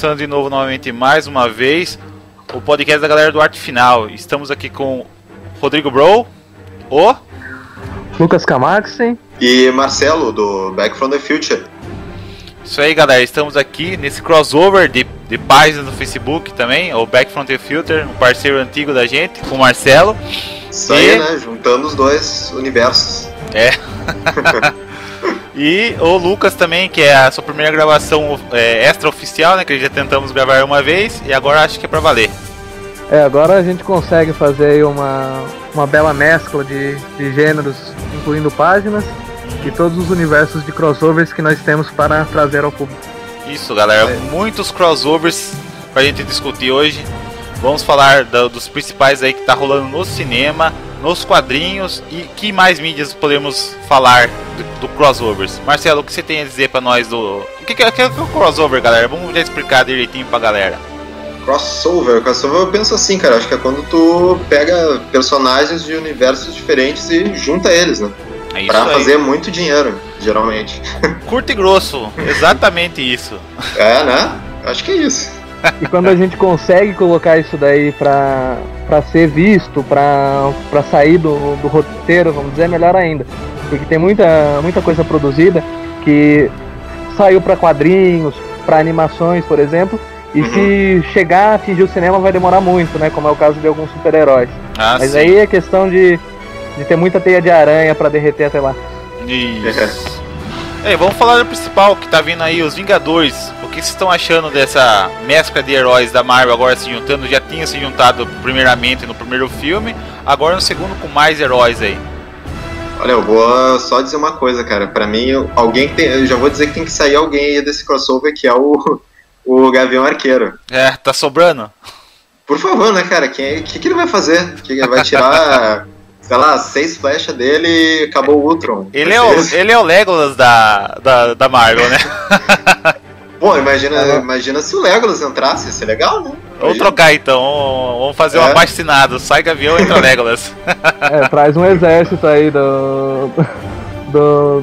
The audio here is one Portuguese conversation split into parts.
Começando de novo novamente mais uma vez o podcast da galera do Arte Final. Estamos aqui com Rodrigo Bro, o Lucas Camaxen e Marcelo do Back from the Future. Isso aí galera, estamos aqui nesse crossover de, de páginas no Facebook também, o Back from the Future, um parceiro antigo da gente, com o Marcelo. Isso e... aí, né? Juntando os dois universos. É. E o Lucas também, que é a sua primeira gravação é, extra oficial, né? Que já tentamos gravar uma vez e agora acho que é pra valer. É, agora a gente consegue fazer aí uma, uma bela mescla de, de gêneros, incluindo páginas e todos os universos de crossovers que nós temos para trazer ao público. Isso, galera, é. muitos crossovers pra gente discutir hoje. Vamos falar do, dos principais aí que tá rolando no cinema, nos quadrinhos e que mais mídias podemos falar do, do crossovers. Marcelo, o que você tem a dizer para nós do. O que, que, é, que é o crossover, galera? Vamos já explicar direitinho pra galera. Crossover, crossover eu penso assim, cara. Acho que é quando tu pega personagens de universos diferentes e junta eles, né? É pra aí. fazer muito dinheiro, geralmente. Curto e grosso, exatamente isso. É, né? Acho que é isso. E quando a gente consegue colocar isso daí pra, pra ser visto, pra, pra sair do, do roteiro, vamos dizer, melhor ainda. Porque tem muita, muita coisa produzida que saiu para quadrinhos, para animações, por exemplo, e uhum. se chegar a atingir o cinema vai demorar muito, né? Como é o caso de alguns super-heróis. Ah, Mas sim. aí é questão de, de ter muita teia de aranha para derreter até lá. Isso. É, vamos falar do principal que tá vindo aí, os Vingadores. O que vocês estão achando dessa mescla de heróis da Marvel agora se juntando? Já tinha se juntado primeiramente no primeiro filme, agora no segundo com mais heróis aí. Olha, eu vou só dizer uma coisa, cara. Para mim, alguém tem, eu já vou dizer que tem que sair alguém aí desse crossover que é o, o Gavião Arqueiro. É, tá sobrando. Por favor, né, cara? O que, que, que ele vai fazer? Que ele vai tirar sei lá, seis flechas dele e acabou o Ultron. Ele é o, ele é o Legolas da, da, da Marvel, né? Pô, imagina, imagina se o Legolas entrasse, ia ser legal, né? Vamos trocar então, vamos fazer é. um abaixinado. Sai Gavião e entra Legolas. É, traz um exército aí do. do.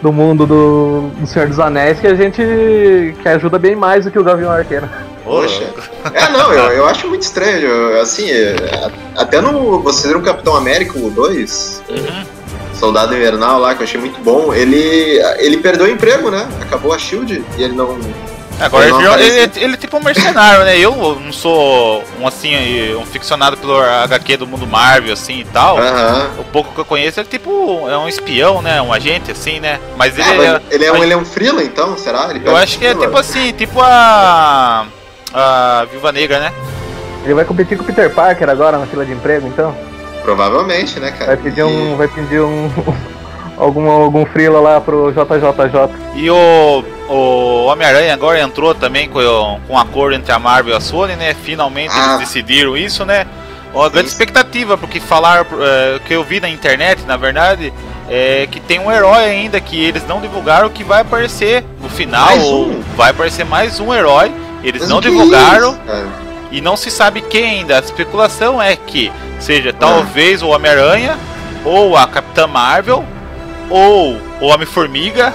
do mundo do, do Senhor dos Anéis que a gente. que ajuda bem mais do que o Gavião Arqueiro. Poxa. É, não, eu, eu acho muito estranho. Assim, é, até no. Você viu o Capitão América, o 2? Uhum. Soldado Invernal lá, que eu achei muito bom. Ele, ele perdeu o emprego, né? Acabou a Shield e ele não. Agora ele, ele, ele, ele, é tipo um mercenário, né? Eu não sou um assim, um ficcionado pelo HQ do mundo Marvel, assim e tal. Uhum. O pouco que eu conheço, ele é tipo é um espião, né? Um agente, assim, né? Mas ele, ah, é, ele é, um, ele é um freela, então, será? eu acho que é tipo assim, tipo a a Viúva Negra, né? Ele vai competir com o Peter Parker agora na fila de emprego, então? Provavelmente, né, cara? Vai pedir um. Vai pedir um. algum, algum frila lá pro JJJ. E o, o Homem-Aranha agora entrou também com, com um acordo entre a Marvel e a Sony, né? Finalmente ah. eles decidiram isso, né? Uma grande expectativa, porque falar é, que eu vi na internet, na verdade, é que tem um herói ainda que eles não divulgaram que vai aparecer no final. Um. Vai aparecer mais um herói eles Mas não divulgaram é e não se sabe quem ainda. A especulação é que seja talvez o Homem-Aranha, ou a Capitã Marvel, ou o Homem-Formiga,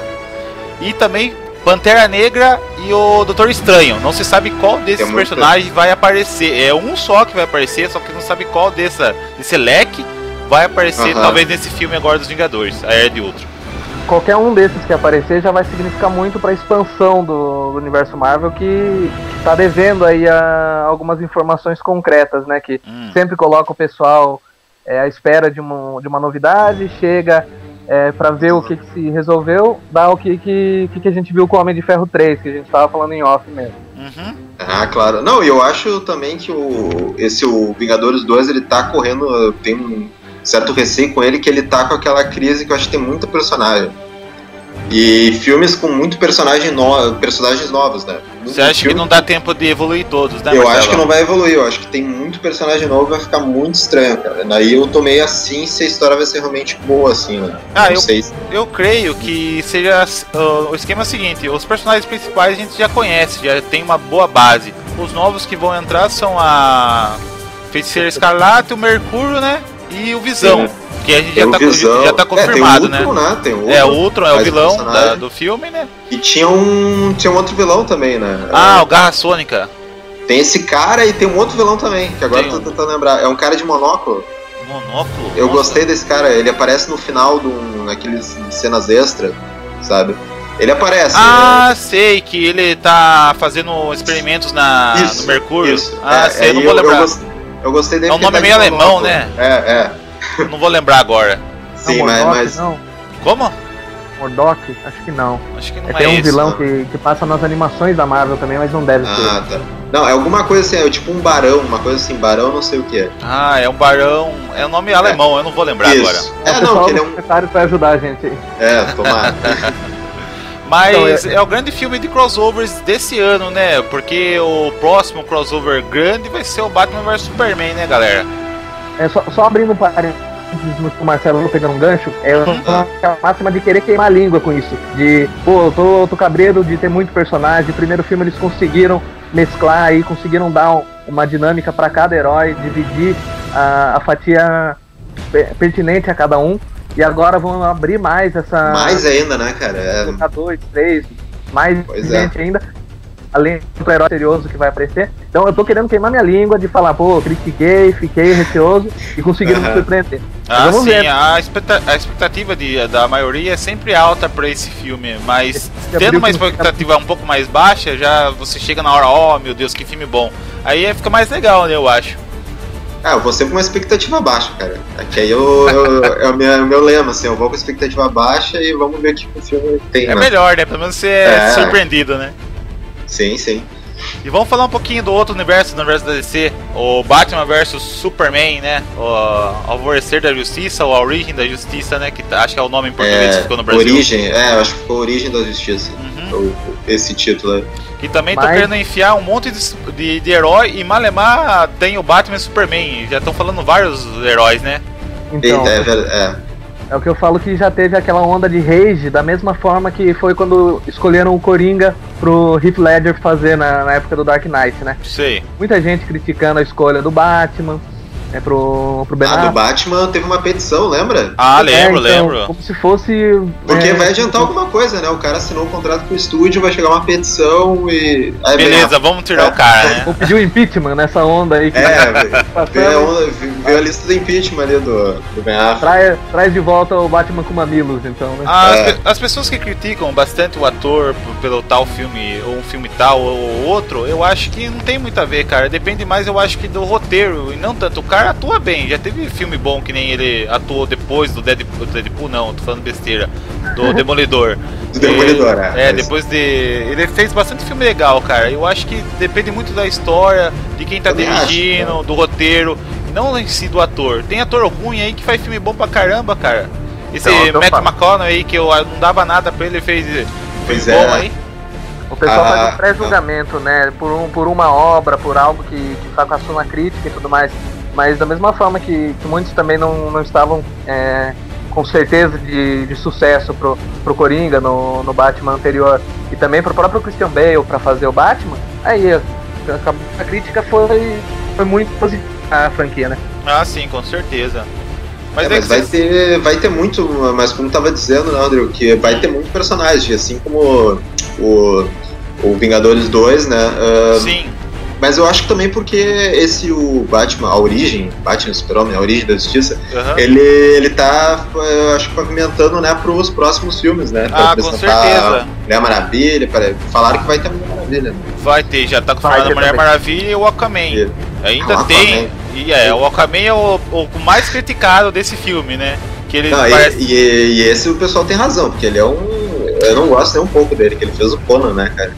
e também Pantera Negra e o Doutor Estranho. Não se sabe qual desses personagens vai aparecer. É um só que vai aparecer, só que não sabe qual dessa, desse leque vai aparecer, talvez nesse filme agora dos Vingadores, a Era de Outro qualquer um desses que aparecer já vai significar muito para a expansão do, do, universo Marvel que está devendo aí a, algumas informações concretas, né? Que hum. sempre coloca o pessoal é, à espera de uma, de uma novidade, chega é, para ver o que, que, se resolveu, dá o que, que, que a gente viu com o Homem de Ferro 3, que a gente estava falando em off mesmo. Uhum. Ah, claro. Não, eu acho também que o, esse o Vingadores 2 ele tá correndo, tem um certo receio com ele que ele tá com aquela crise que eu acho que tem muito personagem. E filmes com muito personagem no... personagens novos, né? Muito Você acha filme... que não dá tempo de evoluir todos, né? Eu Marcelo? acho que não vai evoluir, eu acho que tem muito personagem novo vai ficar muito estranho, cara. Daí eu tomei assim se a história vai ser realmente boa, assim, né? Ah, eu, sei. eu creio que seja. Uh, o esquema é o seguinte: os personagens principais a gente já conhece, já tem uma boa base. Os novos que vão entrar são a Feiticeira Escarlate, o Mercúrio, né? E o Visão. Sim. Porque a gente já tá, já tá, confirmado, é, tem o Ultron, né? né? Tem o Ultron, é, o Ultron é o vilão da, do filme, né? E tinha um, tinha um outro vilão também, né? Ah, é, o Garra Sônica. Tem esse cara e tem um outro vilão também, que agora tem eu tô tentando lembrar. É um cara de monóculo. Monóculo? Eu Nossa. gostei desse cara, ele aparece no final de um, naqueles cenas extras, sabe? Ele aparece. Ah, né? sei, que ele tá fazendo experimentos na, isso, no Mercúrio. Isso. Ah, é, sei, é, não vou eu, lembrar. Eu, eu, gostei dele. É um nome meio alemão, né? É, é. Eu não vou lembrar agora. Sim, não, mas, mas. Não. Como? Mordok? Acho que não. Acho que não é, é Tem um esse, vilão que, que passa nas animações da Marvel também, mas não deve ah, ser. Ah, tá. Não, é alguma coisa assim, é tipo um barão, uma coisa assim, barão não sei o que é. Ah, é um barão. É um nome alemão, é. eu não vou lembrar Isso. agora. É, não, que ele é um. secretário vai ajudar a gente aí. É, tomara. Mas então, é... é... o grande filme de crossovers desse ano, né? Porque o próximo crossover grande vai ser o Batman vs Superman, né, galera? É, só, só abrindo um parênteses o Marcelo pegando um gancho, é uhum. a máxima de querer queimar a língua com isso. De, pô, eu tô, tô cabreiro de ter muito personagem. O primeiro filme eles conseguiram mesclar aí, conseguiram dar uma dinâmica para cada herói, dividir a, a fatia pertinente a cada um. E agora vão abrir mais essa. Mais ainda, né, cara? É... Dois, três, mais pois gente é. ainda. Além do herói misterioso que vai aparecer. Então eu tô querendo queimar minha língua de falar, pô, critiquei, fiquei receoso e conseguiram me surpreender. Ah, sim, ver. A, expectativa, a expectativa de, da maioria é sempre alta para esse filme, mas tendo uma expectativa um pouco mais baixa, já você chega na hora, ó, oh, meu Deus, que filme bom. Aí fica mais legal, né, eu acho. Ah, eu vou sempre com uma expectativa baixa, cara. Aqui aí eu, eu, é o meu, meu lema, assim, eu vou com expectativa baixa e vamos ver o que o filme tem. É né? melhor, né? Pelo menos você é, é surpreendido, né? Sim, sim. E vamos falar um pouquinho do outro universo, do universo da DC, o Batman vs Superman, né? O Alvorecer da Justiça, ou a Origem da Justiça, né? Que tá, acho que é o nome em português é, que ficou no Brasil. Origem, é, acho que ficou Origem da Justiça, uhum. Esse título. E também Mas... tô querendo enfiar um monte de, de, de herói e Malemar tem o Batman e Superman. Já estão falando vários heróis, né? Então, é, é, é, o que eu falo que já teve aquela onda de rage, da mesma forma que foi quando escolheram o Coringa pro Heath Ledger fazer na, na época do Dark Knight, né? Sei. Muita gente criticando a escolha do Batman, é pro, pro Ben Ah, do Batman teve uma petição, lembra? Ah, lembro, é, então, lembro. Como se fosse. Porque é, vai adiantar alguma coisa, né? O cara assinou um contrato com o estúdio, vai chegar uma petição e. Aí Beleza, vamos tirar é. o cara, né? Vou pedir o impeachment nessa onda aí. Que é, tá veio a, onda, a lista do impeachment ali do, do Ben Affleck. Traz, traz de volta o Batman com mamilos, então, né? As, é. as pessoas que criticam bastante o ator pelo tal filme, ou um filme tal ou outro, eu acho que não tem muito a ver, cara. Depende mais, eu acho que do roteiro, e não tanto. O cara atua bem, já teve filme bom que nem ele atuou depois do Deadpool, Deadpool não, tô falando besteira, do Demolidor. do Demolidor, é. É, depois de. Ele fez bastante filme legal, cara. Eu acho que depende muito da história, de quem tá Também dirigindo, acho, né? do roteiro, não em si do ator. Tem ator ruim aí que faz filme bom pra caramba, cara. Esse então, Matt McConaughey aí que eu não dava nada pra ele, fez fez bom é. aí. O pessoal ah, faz um pré-julgamento, né? Por, um, por uma obra, por algo que, que fracassou na crítica e tudo mais. Mas da mesma forma que, que muitos também não, não estavam é, com certeza de, de sucesso pro, pro Coringa no, no Batman anterior e também pro próprio Christian Bale para fazer o Batman, aí a, a, crítica foi, foi muito positiva a franquia, né? Ah, sim, com certeza. Mas, é, mas vai, ter, vai ter muito, mas como tava dizendo, né, Andrew, que vai ter muito personagem, assim como o, o Vingadores 2, né? Uh, sim. Mas eu acho também porque esse o Batman, a origem, Batman Super-Homem, a origem da justiça, uhum. ele, ele tá, eu acho, pavimentando, né, pros próximos filmes, né? Ah, com certeza. Mulher Maravilha, falaram que vai ter Mulher Maravilha. Né? Vai ter, já tá confirmado a Mulher também. Maravilha e o Aquaman. E, Ainda tem. E é, o Aquaman é o, o mais criticado desse filme, né? Que ele não, parece... e, e, e esse o pessoal tem razão, porque ele é um. Eu não gosto nem um pouco dele, que ele fez o Conan, né, cara?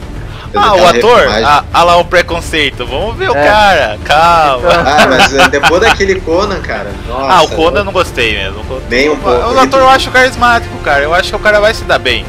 Ah, o ator? Ah, ah, lá o preconceito. Vamos ver é. o cara, calma. Ah, mas é, depois daquele Conan, cara. Nossa, ah, o Conan eu não gostei mesmo. Nem um pouco. O ator eu acho carismático, cara. Eu acho que o cara vai se dar bem.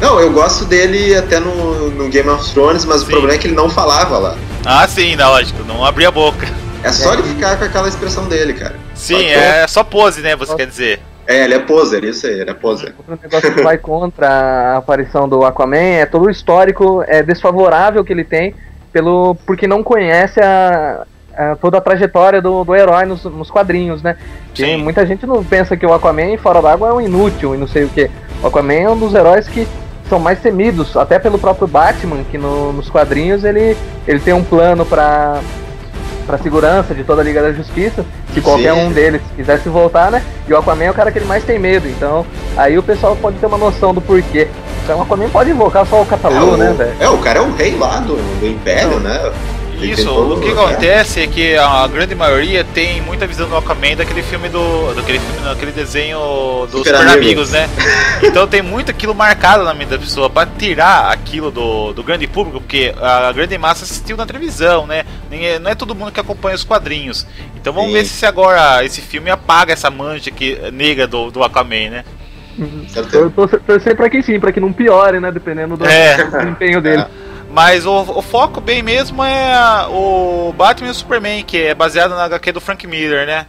Não, eu gosto dele até no, no Game of Thrones, mas sim. o problema é que ele não falava lá. Ah, sim, não, lógico, não abria a boca. É só ele ficar com aquela expressão dele, cara. Sim, só é só pose, né, você quer dizer. É, ele é poser, isso aí, ele é poser. Outro negócio que vai contra a aparição do Aquaman é todo o histórico é desfavorável que ele tem pelo porque não conhece a, é, toda a trajetória do, do herói nos, nos quadrinhos, né? Sim. muita gente não pensa que o Aquaman fora d'água é um inútil e não sei o que. O Aquaman é um dos heróis que são mais temidos, até pelo próprio Batman, que no, nos quadrinhos ele, ele tem um plano para para segurança de toda a Liga da Justiça, se qualquer um deles quisesse voltar, né? E o Aquaman é o cara que ele mais tem medo, então aí o pessoal pode ter uma noção do porquê. Então o Aquaman pode invocar só o Catalu, é, né, velho? É, o cara é o rei lá do, do Império, né? Isso, o que acontece é que a grande maioria tem muita visão do Aquaman daquele filme do. daquele filme, daquele desenho dos Super, Super Amigos, né? então tem muito aquilo marcado na mente da pessoa para tirar aquilo do, do grande público, porque a grande massa assistiu na televisão, né? Não é todo mundo que acompanha os quadrinhos. Então vamos Sim. ver se agora esse filme apaga essa mancha que, negra do, do Aquaman, né? Eu tô torcendo pra que sim, pra que não piore, né? Dependendo do é. desempenho dele. É. Mas o, o, foco bem mesmo é o Batman e o Superman, que é baseado na HQ do Frank Miller, né?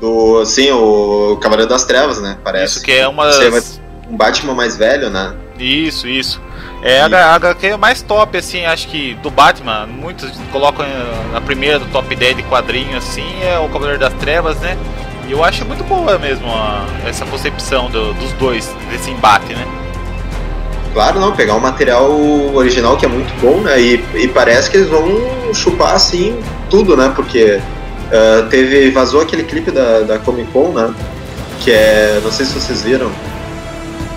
Do, sim, o Cavaleiro das Trevas, né? Parece. Isso, que é uma. Das... Um Batman mais velho, né? Isso, isso. É a HQ mais top, assim, acho que do Batman. Muitos colocam na primeira do top 10 de quadrinho, assim, é o Cavaleiro das Trevas, né? E eu acho muito boa mesmo a, essa concepção do, dos dois, desse embate, né? Claro, não, pegar um material original que é muito bom, né? E, e parece que eles vão chupar assim tudo, né? Porque uh, teve. vazou aquele clipe da, da Comic Con, né? Que é. não sei se vocês viram.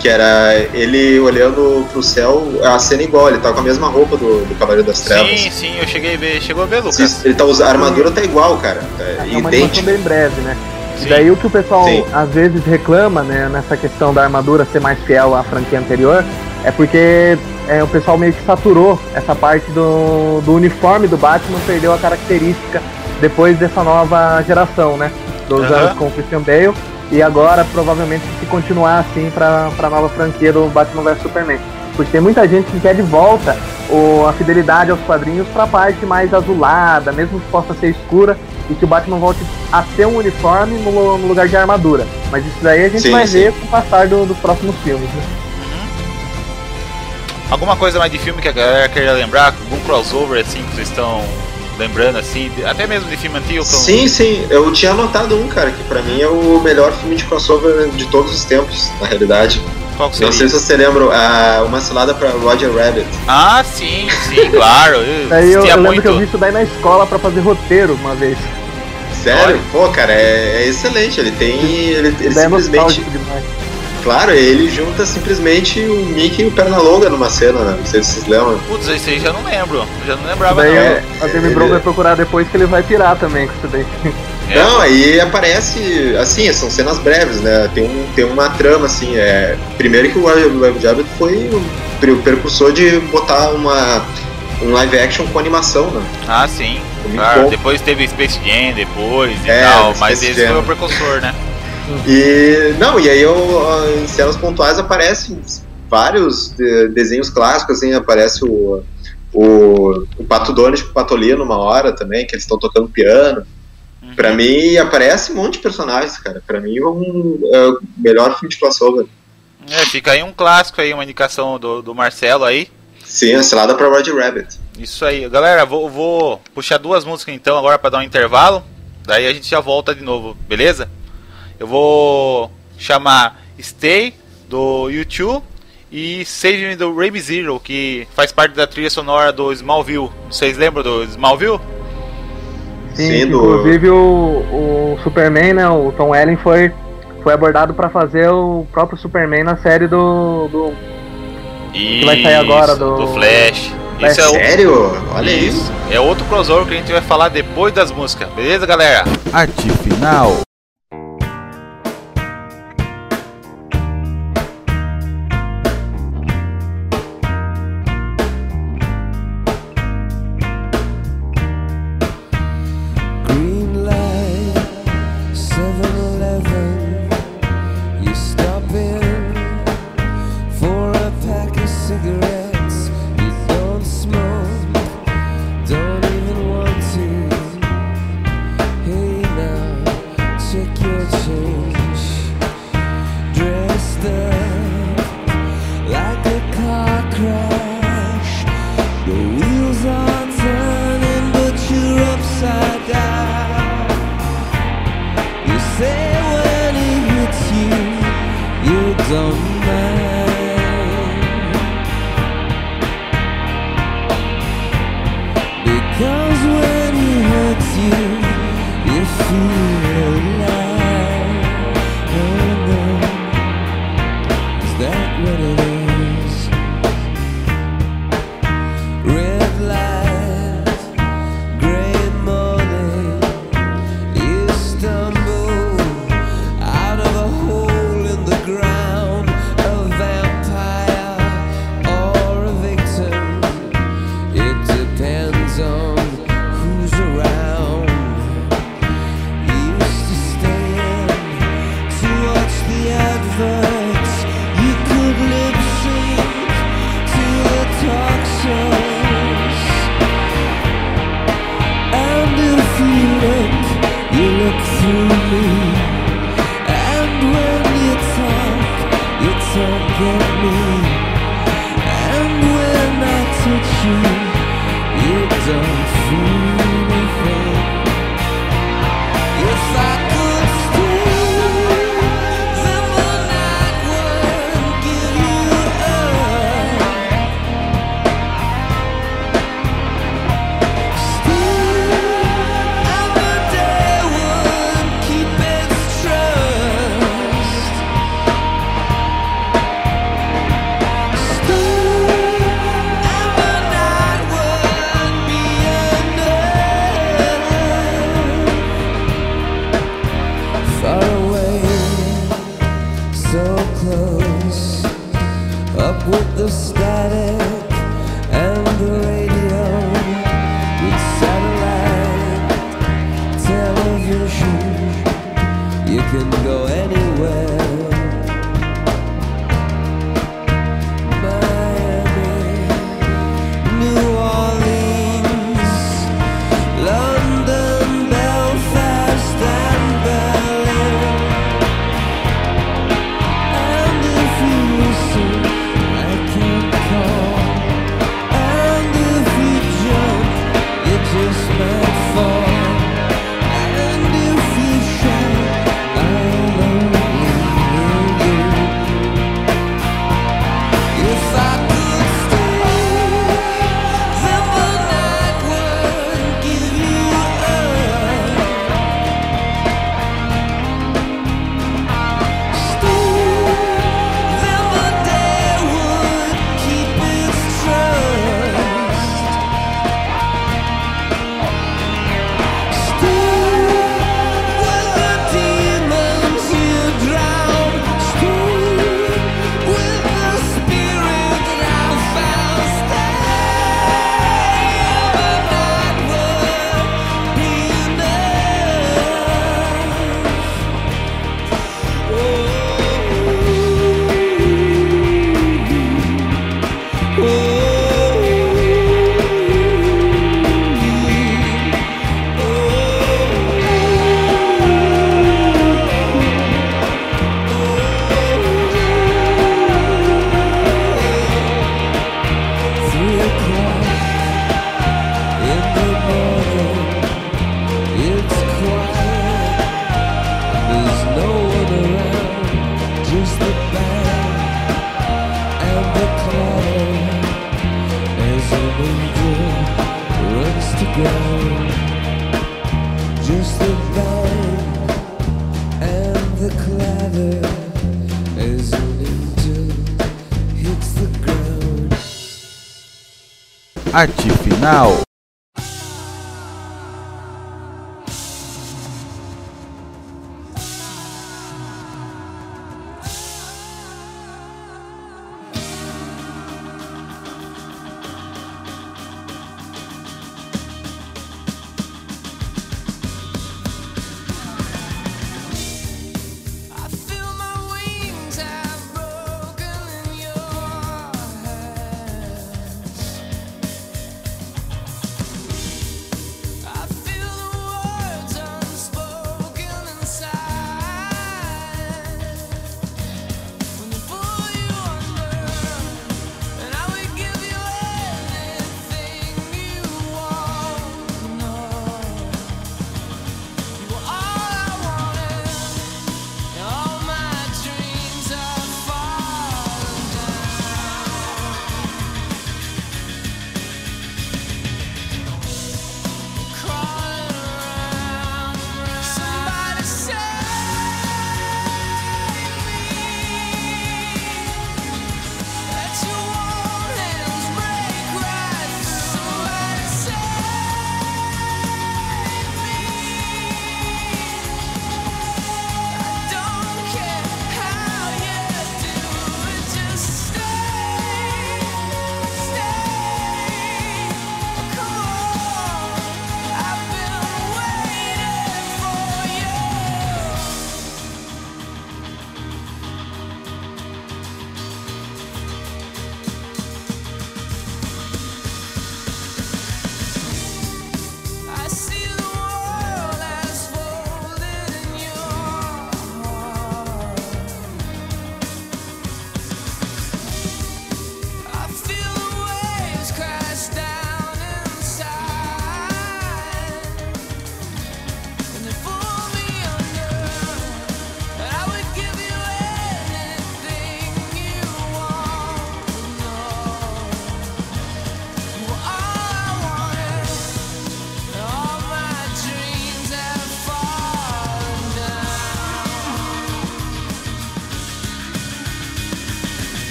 Que era ele olhando pro céu, a cena igual, ele tá com a mesma roupa do, do Cavaleiro das Trevas. Sim, sim, eu cheguei a ver, chegou a ver, Lucas. ele tá, a armadura tá igual, cara. É, é uma bem breve, né? Sim. E daí o que o pessoal Sim. às vezes reclama, né, nessa questão da armadura ser mais fiel à franquia anterior, é porque é, o pessoal meio que saturou essa parte do, do uniforme do Batman, perdeu a característica depois dessa nova geração, né? Dos uhum. anos com o Christian Bale. E agora, provavelmente, se continuar assim para a nova franquia do Batman vs Superman. Porque tem muita gente que quer de volta o, a fidelidade aos quadrinhos para a parte mais azulada, mesmo que possa ser escura, e que o Batman volte a ter um uniforme no, no lugar de armadura. Mas isso daí a gente sim, vai sim. ver com o passar do, dos próximos filmes. Né? Alguma coisa mais de filme que a galera queria lembrar? Algum crossover assim que vocês estão lembrando assim? Até mesmo de filme antigo? Como... Sim, sim. Eu tinha anotado um, cara, que pra mim é o melhor filme de crossover de todos os tempos, na realidade. Qual que seria? Não sei se você lembra, uh, Uma Cilada pra Roger Rabbit. Ah, sim, sim, claro. Eu, Aí eu, eu lembro muito... que eu vi isso daí na escola pra fazer roteiro uma vez. Sério? Olha. Pô, cara, é, é, excelente. Ele tem. Ele, ele simplesmente. Claro, ele junta simplesmente o Mickey e o Pernalonga numa cena, né? Não sei se vocês lembram. Putz, esse aí já não lembro. Já não lembrava daí, não. É, a Demi Brown vai procurar depois que ele vai pirar também com isso daí. É. Não, aí aparece, assim, são cenas breves, né? Tem, um, tem uma trama, assim, é... Primeiro que o Web Jabbit foi o precursor de botar uma um live action com animação, né? Ah, sim. Claro, depois teve Space Jam depois e é, tal, mas esse Jam. foi o precursor, né? E não, e aí eu, em cenas pontuais aparecem vários de, desenhos clássicos, assim, aparece o, o, o Pato Donald com o Patolino numa hora também, que eles estão tocando piano. Uhum. Pra mim, aparece um monte de personagens, cara. Pra mim, é, um, é o melhor filme de crossover. É, fica aí um clássico aí, uma indicação do, do Marcelo aí. Sim, assinada pra Roger Rabbit. Isso aí. Galera, vou, vou puxar duas músicas então agora para dar um intervalo. Daí a gente já volta de novo, beleza? Eu vou chamar Stay do YouTube e Save Me do Raby Zero, que faz parte da trilha sonora do Smallville. Vocês lembram do Smallville? Sim, Sim do... inclusive o, o Superman, né, o Tom Welling foi, foi abordado para fazer o próprio Superman na série do, do Isso, que vai sair agora do, do Flash. Isso é Sério? Olha isso. isso. É outro crossover que a gente vai falar depois das músicas. Beleza, galera? Arte final. Arte final.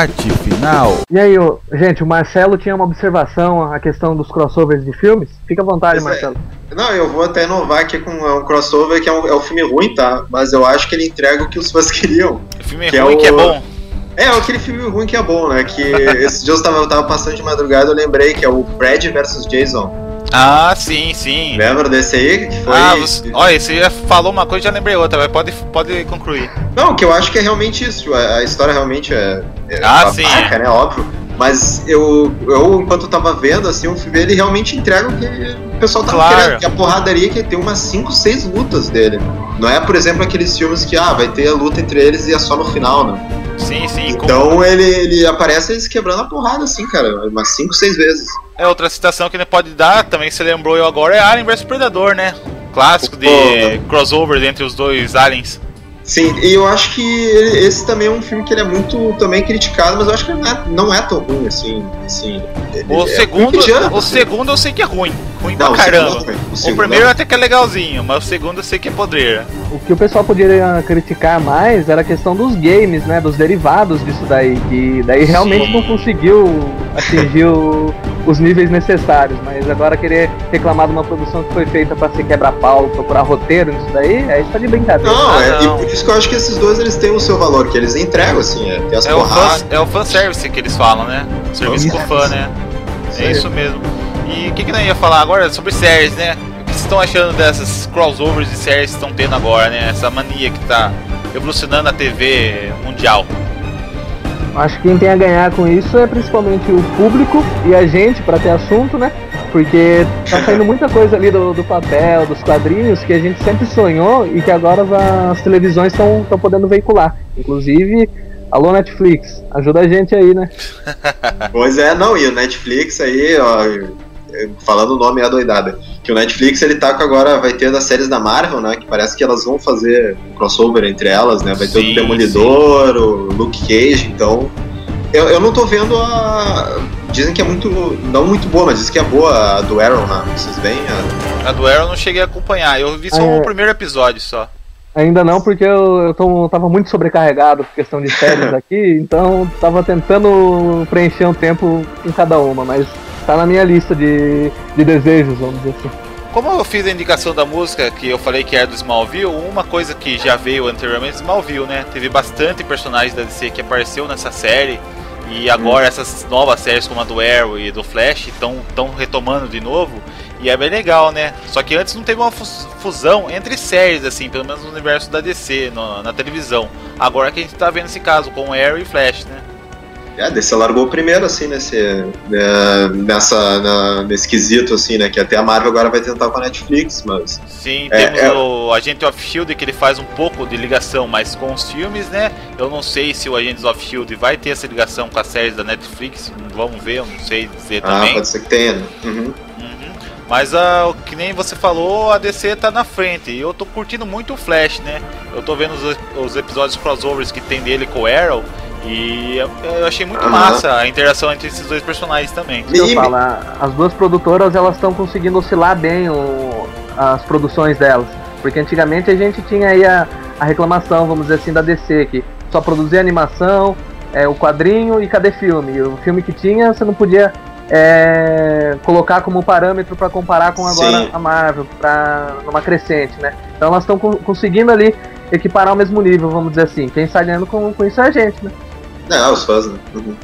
Arte final. E aí, gente, o Marcelo tinha uma observação a questão dos crossovers de filmes. Fica à vontade, Pois é. Marcelo. Não, eu vou até inovar aqui com é um crossover que é um, é um filme ruim, tá? Mas eu acho que ele entrega o que os fãs queriam. O filme é Que é ruim, que é o- bom. É, aquele filme ruim que é bom, né? Que esses dias eu tava, eu tava passando de madrugada eu lembrei que é o Fred versus Jason. Ah, sim, sim. Lembra desse aí? Que foi. Ah, você, olha, você já falou uma coisa e já lembrei outra, mas pode, pode concluir. Não, que eu acho que é realmente isso. A, a história realmente é. é Ah, babaca, sim. né? Óbvio. Mas eu, eu, enquanto eu tava vendo, assim, o filme, ele realmente entrega o que o pessoal tava Claro. querendo. Que a porradaria que tem umas 5, 6 lutas dele. Não é, por exemplo, aqueles filmes que, ah, vai ter a luta entre eles e é só no final, né? Sim, sim. Então ele, ele aparece eles quebrando a porrada, assim, cara. Umas 5, 6 vezes. É outra citação que ele pode dar, também se lembrou eu agora, é Alien vs Predador, né? Clássico de crossover entre os dois aliens. Sim, e eu acho que ele- esse também é um filme que ele é muito também criticado, mas eu acho que não é, não é tão ruim assim. assim ele O é segundo, mediano, o assim. segundo eu sei que é ruim. Ruim Não, pra o segundo caramba. é ruim. O O segundo primeiro é até que é legalzinho, mas o segundo eu sei que é podreira. O que o pessoal poderia criticar mais era a questão dos games, né? Dos derivados disso daí. Que daí realmente Sim. não conseguiu atingir o- os níveis necessários. Mas agora querer reclamar de uma produção que foi feita pra se quebrar pau, procurar roteiro nisso daí, aí tá de brincadeira. Não, Ah, é, não. e por isso que eu acho que esses dois eles têm o seu valor, que eles entregam, assim, é, tem as É o, fan, é o fanservice que eles falam, né? Serviço pro fã, né? Isso É isso mesmo. E o que, que nós ia falar agora sobre séries, né? O que vocês estão achando dessas crossovers de séries que estão tendo agora, né? Essa mania que tá revolucionando a TV mundial. Acho que quem tem a ganhar com isso é principalmente o público e a gente pra ter assunto, né? Porque tá saindo muita coisa ali do, do papel, dos quadrinhos, que a gente sempre sonhou e que agora as, as televisões estão podendo veicular. Inclusive, alô Netflix, ajuda a gente aí, né? Pois é, não, e o Netflix aí, ó, falando o nome é doidada, que o Netflix ele tá com agora, vai ter das séries da Marvel, né, que parece que elas vão fazer um crossover entre elas, né, vai ter Sim, o Demolidor, o Luke Cage, então, eu, eu não tô vendo a... Dizem que é muito, não muito boa, mas dizem que é boa a do Arrow, né, vocês veem? A- A do Arrow eu não cheguei a acompanhar, eu vi só Ah, é. o primeiro episódio só. Ainda não, porque eu, eu tô, tava muito sobrecarregado por questão de séries aqui, então tava tentando preencher um tempo em cada uma, mas tá na minha lista de, de desejos, vamos dizer assim. Como eu fiz a indicação da música que eu falei que era do Smallville, uma coisa que já veio anteriormente Smallville, né? Teve bastante personagens da DC que apareceu nessa série. E agora essas novas séries como a do Arrow e do Flash estão retomando de novo. E é bem legal, né? Só que antes não teve uma fus- fusão entre séries, assim, pelo menos no universo da DC, no- na televisão. Agora que a gente tá vendo esse caso com Arrow e Flash, né? É, a DC largou primeiro, assim, nesse, né, nessa, na- nesse quesito, assim, né, que até a Marvel agora vai tentar com a Netflix, mas... Sim, É, temos é- o Agente of Shield que ele faz um pouco de ligação, mas com os filmes, né? Eu não sei se o Agentes of Shield vai ter essa ligação com as séries da Netflix, vamos ver, eu não sei dizer Ah, também. pode ser que tenha, né? Uhum. Uhum. Mas ah, o que nem você falou, a DC tá na frente. E eu tô curtindo muito o Flash, né? Eu tô vendo os, os episódios crossovers que tem dele com o Arrow. E eu, eu achei muito Aham. massa a interação entre esses dois personagens também. Eu E- falo, a- as duas produtoras elas estão conseguindo oscilar bem o- as produções delas. Porque antigamente a gente tinha aí a, a reclamação, vamos dizer assim, da DC, que só produzia animação, é, o quadrinho e cadê filme? E o filme que tinha você não podia é, colocar como parâmetro para comparar com agora Sim. a Marvel, pra, numa crescente, né? Então elas estão conseguindo ali equiparar ao mesmo nível, vamos dizer assim. Quem sai ganhando com, com isso é a gente, né? Não, os fãs, né? Uhum.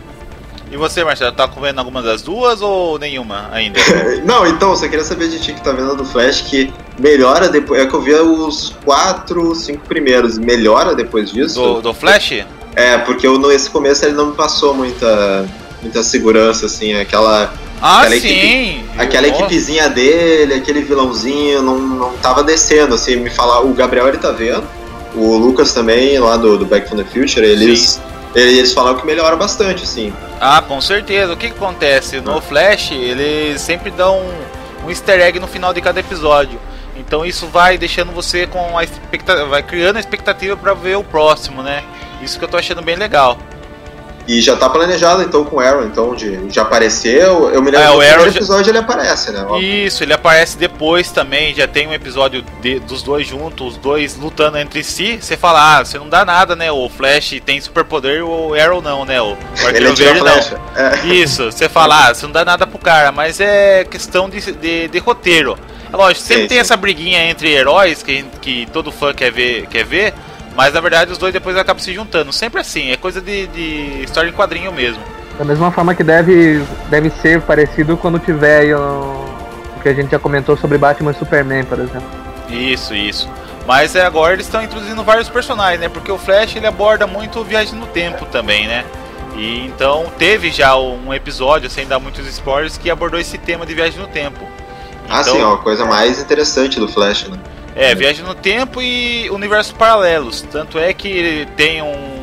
E você, Marcelo, tá comendo alguma das duas ou nenhuma ainda? Não, então, só queria saber de ti que tá vendo do Flash, que melhora depois... É que eu vi os quatro, cinco primeiros, melhora depois disso? Do, do Flash? É, porque eu, no, esse começo ele não me passou muita, muita segurança, assim, aquela... Ah, Aquela sim! Aquela Nossa. equipezinha dele, aquele vilãozinho, não, não tava descendo, assim, me falar, o Gabriel ele tá vendo, o Lucas também, lá do, do Back from the Future, eles, eles falaram que melhora bastante, assim. Ah, com certeza. O que, que acontece? No Flash, eles sempre dão um, um easter egg no final de cada episódio. Então isso vai deixando você com a expectativa, vai criando a expectativa pra ver o próximo, né? Isso que eu tô achando bem legal. E já tá planejado então com o Arrow, então de, de aparecer. Eu, eu me lembro É, que o Arrow primeiro já- episódio ele aparece, né? Ó. Isso, ele aparece depois também. Já tem um episódio de- dos dois juntos, os dois lutando entre si. Você fala, ah, você não dá nada, né? O Flash tem superpoder, o Arrow não, né? O, Arqueiro atira Verde não. É. Isso, você fala, ah, você não dá nada pro cara, mas é questão de, de, de roteiro. É lógico, sempre Sim, tem sim. essa briguinha entre heróis que, que todo fã quer ver, quer ver, mas na verdade os dois depois acabam se juntando. Sempre assim, é coisa de, de história em quadrinho mesmo. Da mesma forma que deve, deve ser parecido quando tiver o, o que a gente já comentou sobre Batman e Superman, por exemplo. Isso, isso. Mas é, agora eles estão introduzindo vários personagens, né? Porque o Flash ele aborda muito viagem no tempo também, né? E então teve já um episódio, sem dar muitos spoilers, que abordou esse tema de viagem no tempo. Ah, Então- sim, ó, a coisa mais interessante do Flash, né? É, viagem no tempo e universos paralelos. Tanto é que tem um.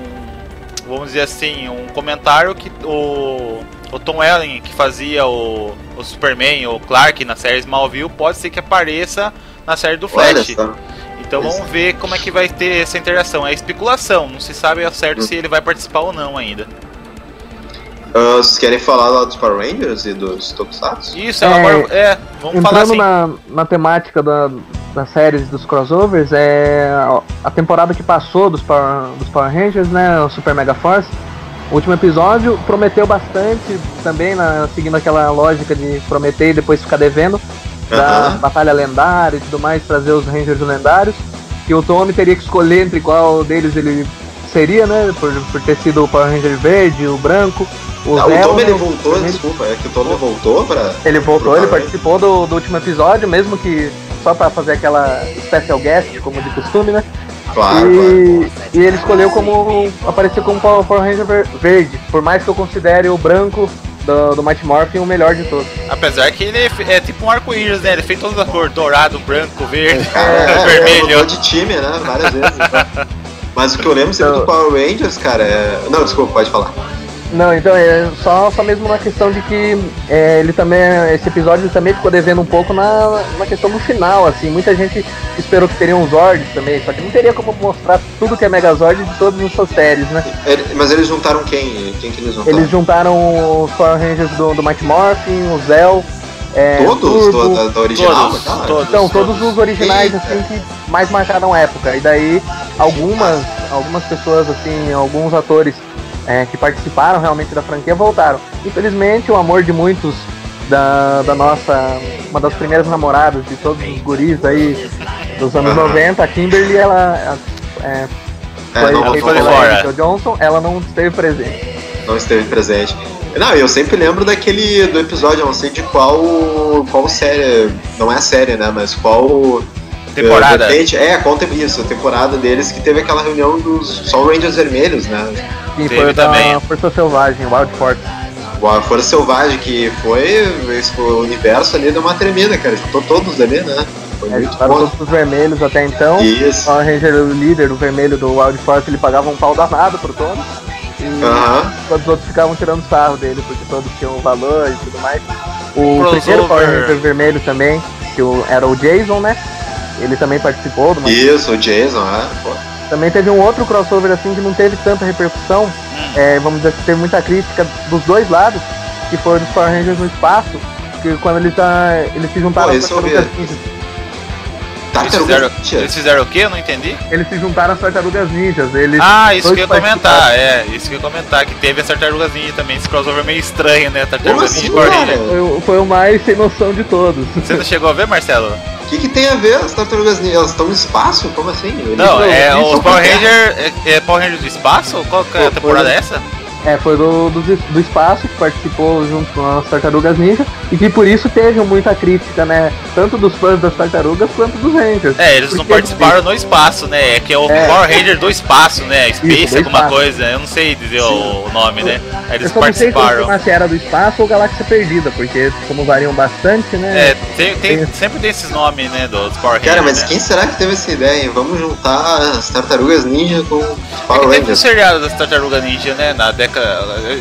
Vamos dizer assim, um comentário que o, o Tom Ellen, que fazia o, o Superman, o Clark na série Smallville, pode ser que apareça na série do Flash. Então vamos ver como é que vai ter essa interação. É especulação, não se sabe ao certo Hum. se ele vai participar ou não ainda. Ah, vocês querem falar lá dos Power Rangers e dos Tokusatsu? Isso, é, É, agora. É, vamos falar Entrando assim. na, na temática da, das séries dos crossovers, é a- temporada que passou dos Power, dos Power Rangers, né, o Super Mega Force, o último episódio prometeu bastante, também na- seguindo aquela lógica de prometer e depois ficar devendo, da batalha lendária e tudo mais, trazer os Rangers lendários, que o Tommy teria que escolher entre qual deles ele seria, né, por, por ter sido o Power Ranger verde, o branco, o Ah, o Zero, Tommy ele o voltou, desculpa, é que o Tommy voltou pra. Ele voltou, ele participou do, do último episódio, mesmo que só pra fazer aquela special guest, como de costume, né? Claro, claro. e, e ele escolheu como aparecer como Power Power Ranger ver- verde, por mais que eu considere o branco do, do Mighty Morphin o melhor de todos. Apesar que ele é, é tipo um arco-íris, né? Ele fez todas as cores: dourado, branco, verde, é, vermelho. mudou de time, né? Várias vezes. então. Mas o que eu lembro sempre do Então- Power Rangers, cara, é. Não, desculpa, pode falar. Não, então é só, só mesmo na questão de que é, ele também, esse episódio também ficou devendo um pouco na, na questão do final, assim, muita gente esperou que teriam Zords também, só que não teria como mostrar tudo que é Megazord de todas essas séries, né? Mas eles juntaram quem? Quem que eles juntaram? Eles juntaram os Power Rangers do, do Mighty Morphin, o Zell, é, Todos Turbo, do- da, da original? Todos, todos. então, todos os originais Eita. assim que mais marcaram a época. E daí algumas, algumas pessoas assim, alguns atores é, que participaram realmente da franquia voltaram. Infelizmente, o amor de muitos da, da nossa, uma das primeiras namoradas de todos os guris aí dos anos Aham. 90, a Kimberly, ela é, É, foi não, feita foi. Rachel Johnson, ela não esteve presente. não esteve presente. Não, eu sempre lembro daquele do episódio, eu não sei de qual qual série, não é a série, né, mas qual Temporada. eh, vertente- é, tem isso, a temporada deles que teve aquela reunião dos só Rangers vermelhos, né? E Teve foi também. Força Selvagem, Wild Force. A Força Selvagem que foi esse, o universo ali deu uma tremenda, cara, juntou todos ali, né? Foi É, muito bom. todos os vermelhos até então. Isso. O Ranger, o líder, o vermelho do Wild Force, ele pagava um pau danado pro Tony. E Aham. todos os outros ficavam tirando sarro dele, porque todos tinham valor e tudo mais. O Crossover. primeiro Power Ranger vermelho também, que o- era o Jason, né? Ele também participou. uma- Isso, o Jason, é. Pô. Também teve um outro crossover assim que não teve tanta repercussão. É, vamos dizer que teve muita crítica dos dois lados, que foi dos Power Rangers no espaço, que quando ele tá. Eles se juntaram Pô, eu vi. Tartarugas Ninjas. Eles Tartaruga fizeram, Ninja. eles fizeram o quê? Eu não entendi. Eles se juntaram às tartarugas ninjas. Eles Ah, isso que eu ia comentar, é, isso que eu ia comentar, que teve a Tartarugas Ninja também, esse crossover meio estranho, né? Tartarugas assim, Ninja e Power. Foi, o- foi o mais sem noção de todos. Você não chegou a ver, Marcelo? O que, que tem a ver as tartarugas ninja? Elas estão no espaço? Como assim? Eles Não, é eles os são Power por terra. Ranger. É, é Power Ranger do espaço? Qual que é a temporada é essa? É, foi do, do, do espaço que participou junto com as tartarugas ninja e que por isso teve muita crítica, né? Tanto dos fãs das tartarugas quanto dos Rangers. É, eles não participaram no espaço, né? É que é o É. Power Ranger do espaço, né? Space, do alguma espaço. coisa, eu não sei dizer o nome, né? Aí Eu Eles não sei participaram. se era do espaço ou Galáxia Perdida, porque como variam bastante, né? É, tem, tem- sempre tem esses nomes, né? Dos Power Rangers. Cara, mas né? quem será que teve essa ideia? hein? Vamos juntar as tartarugas ninja com os É Power que teve um Rangers. seriado das Tartarugas Ninja, né? Na década.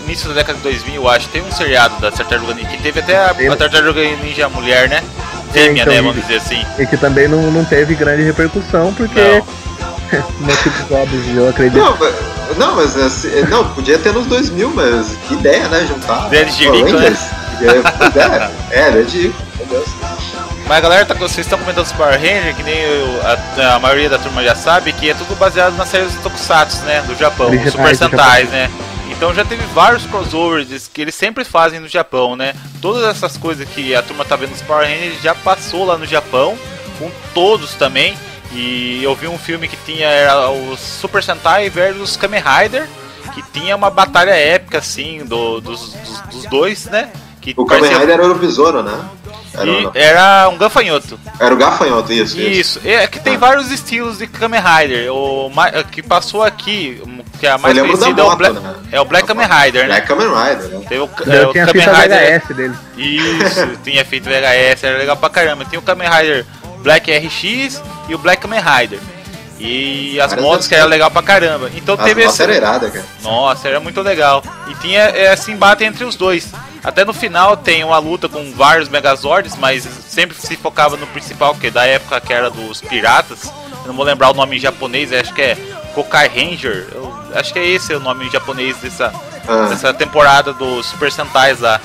Início da década de 2000, eu acho. Tem um seriado das Tartarugas Ninja. Que teve até a, a Tartaruga Ninja mulher, né? Fêmea, então, né? Vamos dizer assim. E que também não, não teve grande repercussão, porque Não. Muitos episódios, eu acredito. Não, mas, não, mas assim, não, podia ter nos 2000, mas que ideia, né? Juntar. Ideia de né? É, é, é, ideia de Jericho, meu Deus. Mas galera, tá, vocês estão comentando os Power Rangers, que nem eu- a, a maioria da turma já sabe, que é tudo baseado nas séries dos Tokusatsu, né? Do Japão, os Originais Super do Sentais, né? Então já teve vários crossovers que eles sempre fazem no Japão, né? Todas essas coisas que a turma tá vendo nos Power Rangers já passou lá no Japão, com todos também. E eu vi um filme que tinha era o Super Sentai versus Kamen Rider, que tinha uma batalha épica, assim, do- dos, dos, dos dois, né? Que O Kamen parecia- Rider era o besouro, né? Era, e era um gafanhoto. era o gafanhoto, isso. Isso, é que tem vários estilos de Kamen Rider. O ma- que passou aqui, que é a mais conhecida é, o moto, Black, né? é o Black Kamen Rider, né? Black Kamen Rider, né? Tem o, é, o Kamen Rider. VHS dele. Isso, tinha feito VHS, era legal pra caramba. Tem o Kamen Rider Black RX e o Black Kamen Rider. E as Várias motos que era legal pra caramba. Então As teve esse. era irada, cara. Nossa, era muito legal. E tinha esse embate entre os dois. Até no final tem uma luta com vários Megazords, mas sempre se focava no principal, que é da época que era dos piratas. Eu não vou lembrar o nome em japonês, acho que é Kokai Ranger. Eu acho que é esse o nome em japonês dessa, Ah. dessa temporada dos Super Sentais lá.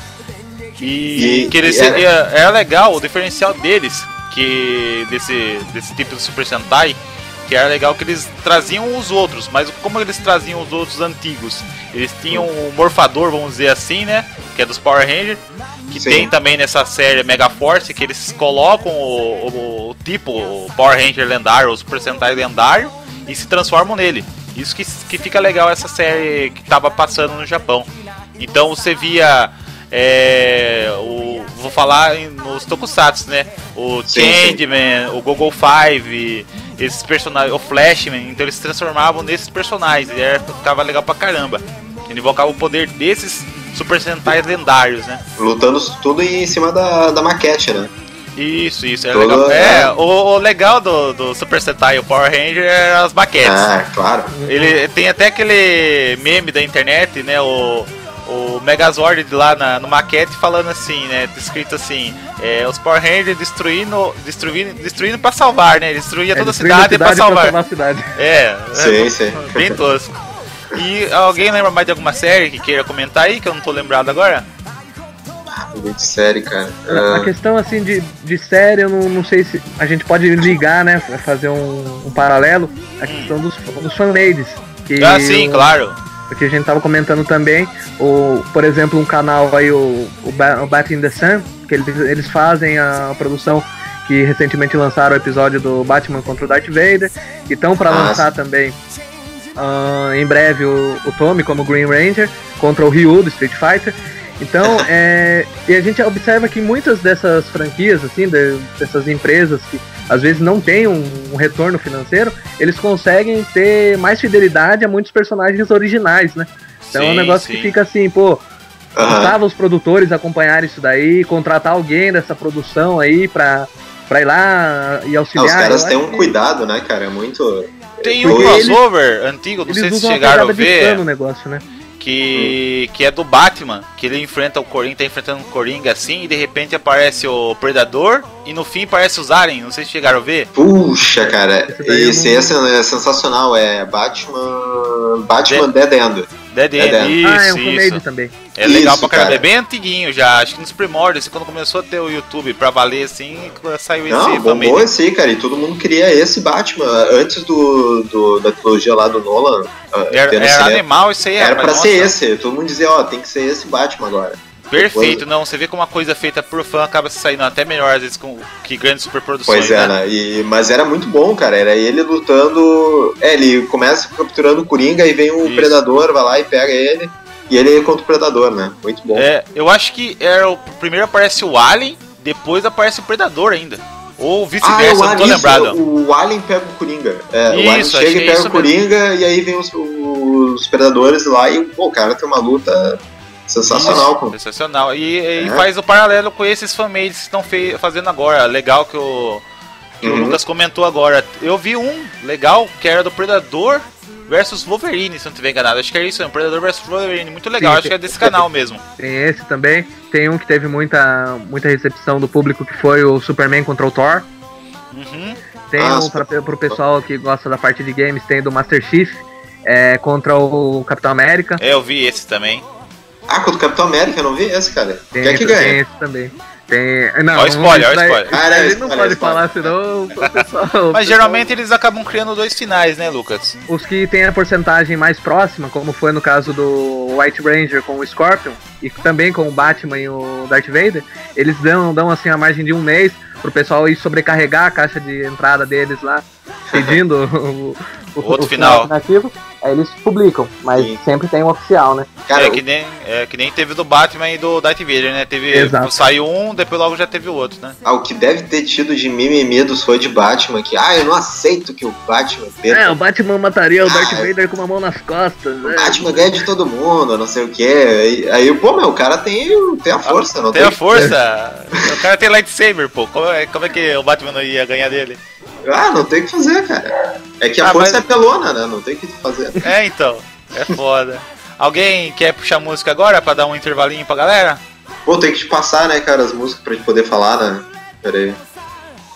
E, E- que eles e era... era legal, o diferencial deles, que desse, desse tipo de Super Sentai, que era legal que eles traziam os outros, mas como eles traziam os outros antigos? Eles tinham o Morfador, vamos dizer assim, né? Que é dos Power Rangers, que Sim. tem também nessa série Mega Force, que eles colocam o, o- o tipo, o Power Ranger lendário, o Super Sentai lendário, e se transformam nele. Isso que, que fica legal essa série que tava passando no Japão. Então você via. É, o, vou falar nos Tokusatsu, né? O Sim, Changeman, o Google Five, esses personagens, o Flashman, então eles se transformavam nesses personagens e era, ficava legal pra caramba. Ele invocava o poder desses Super Sentais lendários, né? Lutando tudo em cima da, da maquete, né? Isso, isso, Todo- legal. É, é. o, o legal do, do Super Sentai e o Power Ranger eram as maquetes. Ah, claro. Ele tem até aquele meme da internet, né? O, o Megazord lá na, no maquete falando assim, né? Escrito assim, é, os Power Rangers destruindo, destruindo, destruindo pra salvar, né? Destruía toda a destruindo cidade, pra salvar. a cidade. É, Sim, é sim. bem tosco. E alguém lembra mais de alguma série que queira comentar aí, que eu não tô lembrado agora? Muito sério, cara. A Ah, questão assim de, de série, eu não, não sei se a gente pode ligar, né? pra Fazer um, um paralelo. A questão dos, dos fanladies. Que Ah, sim, claro. Que a gente tava comentando também, o, por exemplo, um canal aí, o, o, ba o Bat in the Sun, que eles, eles fazem a produção que recentemente lançaram o episódio do Batman contra o Darth Vader, e estão para Ah, lançar também ah, em breve o, o Tommy como Green Ranger contra o Ryu do Street Fighter. Então, é, e a gente observa que muitas dessas franquias, assim, de- dessas empresas que às vezes não têm um, um retorno financeiro, eles conseguem ter mais fidelidade a muitos personagens originais, né? Então é um Sim, negócio sim. que fica assim, pô, faltava os produtores acompanharem isso daí, contratar alguém dessa produção aí pra, pra ir lá e Ah, auxiliar. os caras têm um que cuidado, né, cara? É muito. Tem um eles- crossover antigo, não sei se chegaram a ver. o negócio, né? Que, que é do Batman, que ele enfrenta o Coringa, tá enfrentando o Coringa assim, e de repente aparece o Predador, e no fim aparece os Alien, não sei se chegaram a ver. Puxa, cara. Esse esse é sensacional. É Batman. Batman Dead End. Dead É, End, Dead. isso, ah, é um isso. também. É legal Isso, pra caramba, cara. é bem antiguinho já, acho que nos primórdios, assim, quando começou a ter o YouTube pra valer assim, saiu Não, esse bombou fanmade. esse cara. E todo mundo queria esse Batman. Antes do, do- da trilogia lá do Nolan. ah, Era, era animal isso aí, Era mas pra ser nossa, esse. Todo mundo dizia, ó, tem que ser esse Batman agora. Perfeito, não, você vê como uma coisa feita por fã acaba saindo até melhor às vezes com que grandes superproduções, Pois é, né? né? E, mas era muito bom, cara. Era ele lutando. É, ele começa capturando o Coringa e vem o Isso. Predador, vai lá e pega ele. E ele contra o Predador, né? Muito bom. É, eu acho que era o primeiro aparece o Alien, depois aparece o Predador ainda. Ou Ah, vice-versa, o não tô lembrado. o Alien pega o Coringa. É, o Alien Isso, chega e pega isso o Coringa e aí vem os, os predadores lá e pô, o cara tem uma luta sensacional. Isso, com sensacional. E, e É. faz o paralelo com esses fanmades que estão fazendo agora. Legal que o, que o Uhum. Lucas comentou agora. Eu vi um legal que era do Predador versus Wolverine, se não estiver enganado. Acho que é isso, é um Predador versus Wolverine. Muito legal, Sim, acho que é desse canal mesmo. Tem esse também. Tem um que teve muita, muita recepção do público, que foi o Superman contra o Thor. Uhum. Tem Ah, um pra, pro pessoal que gosta da parte de games, tem do Master Chief é, contra o Capitão América. É, eu vi esse também. Ah, contra o Capitão América, eu não vi esse, cara. Tem, Quem é que esse, tem ganha? esse também. Tem. Não, Ó, spoiler, ó, spoiler. Ah, é, ele spoiler, não pode spoiler. falar, senão o pessoal. Mas geralmente eles acabam criando dois finais, né, Lucas? Os que têm a porcentagem mais próxima, como foi no caso do White Ranger com o Scorpion, e também com o Batman e o Darth Vader, eles dão, dão assim a margem de um mês pro pessoal ir sobrecarregar a caixa de entrada deles lá, pedindo o, o, Outro o final. alternativo. Aí eles publicam, mas Sim. sempre tem um oficial, né? Cara, é, que nem, é que nem teve do Batman e do Darth Vader, né? Teve, Exato. saiu um, depois logo já teve o outro, né? ah, o que deve ter tido de mimimi dos fãs de Batman, que, ah, eu não aceito que o Batman perca. É, o Batman mataria o Darth Ah, é. Vader com uma mão nas costas. O né? Batman ganha de todo mundo, não sei o que. Aí, aí, pô, meu, o cara tem, tem a força, não tem tem? a força. o cara tem lightsaber, pô. Como é, como é que o Batman não ia ganhar dele? Ah, não tem o que fazer, cara. É que a Ah, força mas- é pelona, né? Não tem o que fazer. É, então. É foda. Alguém quer puxar música agora pra dar um intervalinho pra galera? Pô, tem que te passar, né, cara, as músicas pra gente poder falar, né? Pera aí.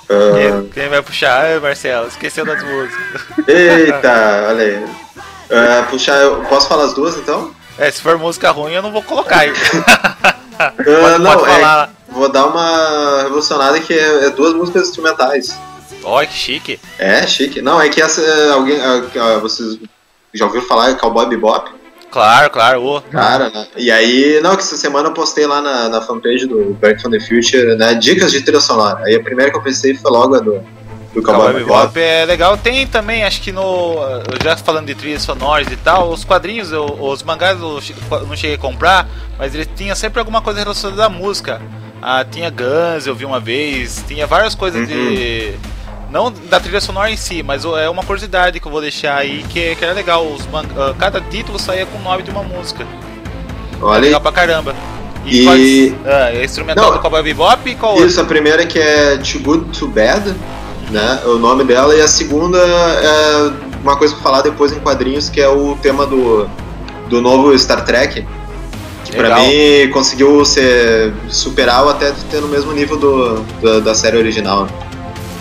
Ah, Quem, vai puxar? Ai, Marcelo, esqueceu das músicas. eita, olha aí. Ah, puxar, eu posso falar as duas então? É, se for música ruim, eu não vou colocar. Ah, Pode, não, pode é, vou dar uma revolucionada que é, é duas músicas instrumentais. Ó, que chique. É, chique. Não, é que essa. é, Alguém. ah, ah, vocês já ouviram falar em Cowboy Bebop? Claro, claro. ô. Cara, né? E aí, não, que essa semana eu postei lá na, na fanpage do Back from the Future, né? Dicas de trilha sonora. Aí a primeira que eu pensei foi logo a do, do Cowboy Bebop. É legal. Tem também, acho que no. Já falando de trilhas sonoras e tal, os quadrinhos, eu- os mangás eu não cheguei a comprar, mas eles tinham sempre alguma coisa relacionada à música. Ah, tinha Guns, eu vi uma vez, tinha várias coisas de. Não da trilha sonora em si, mas é uma curiosidade que eu vou deixar aí que, que era legal. Os ah, cada título saía com o nome de uma música. É Olha aí. legal pra caramba. E- ah, é instrumental Não. do Cowboy Bebop e qual? Isso, a primeira que é Too Good To Bad, né? O nome dela. E a segunda é uma coisa pra falar depois em quadrinhos, que é o tema do, do novo Star Trek. Que pra Legal. mim conseguiu ser, superar ou até ter no mesmo nível do, da, da série original.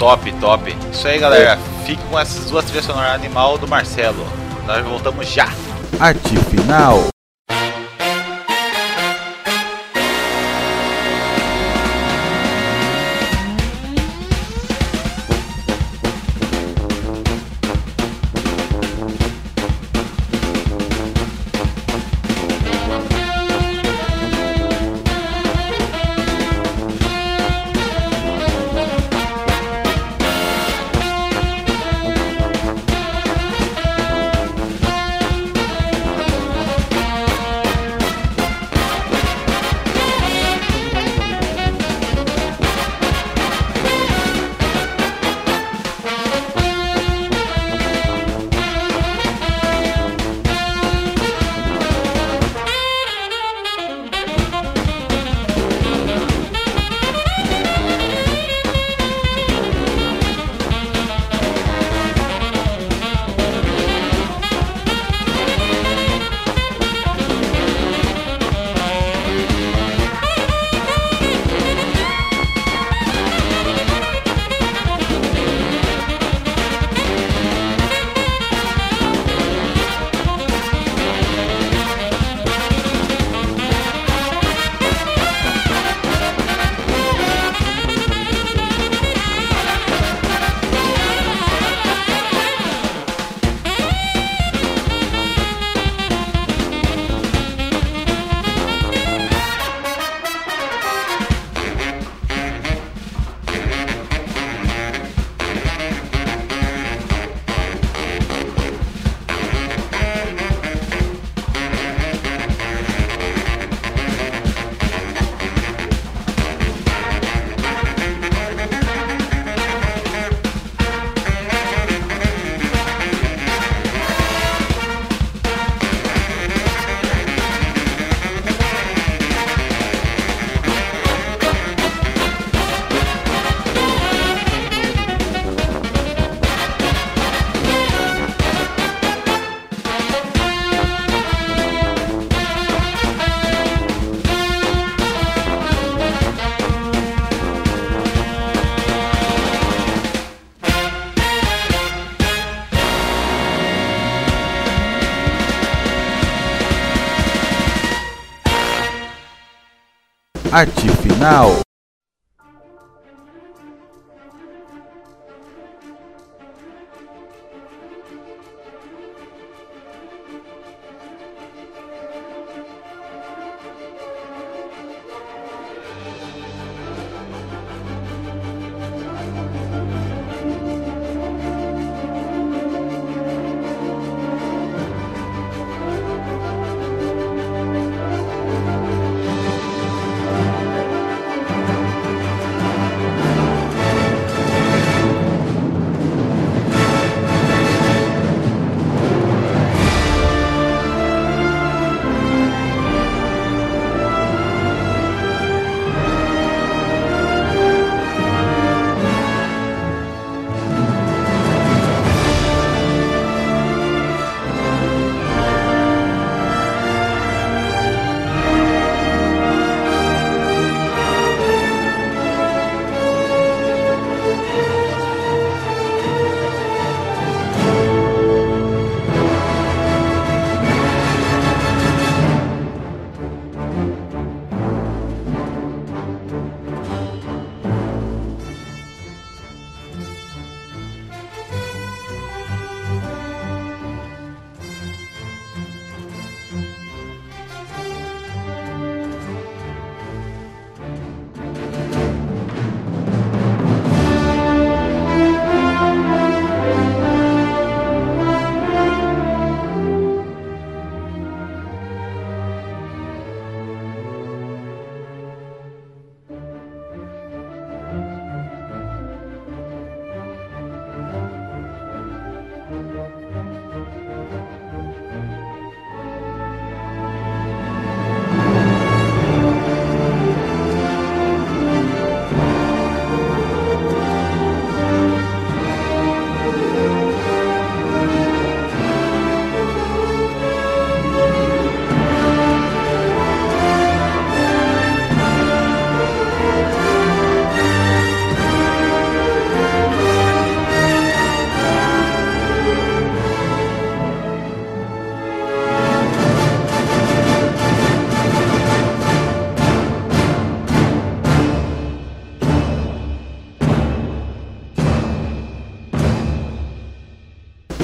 Top, top. Isso aí, galera. Fique com essas duas trilhas sonoras animal do Marcelo. Nós voltamos já. Arte final. Arte final.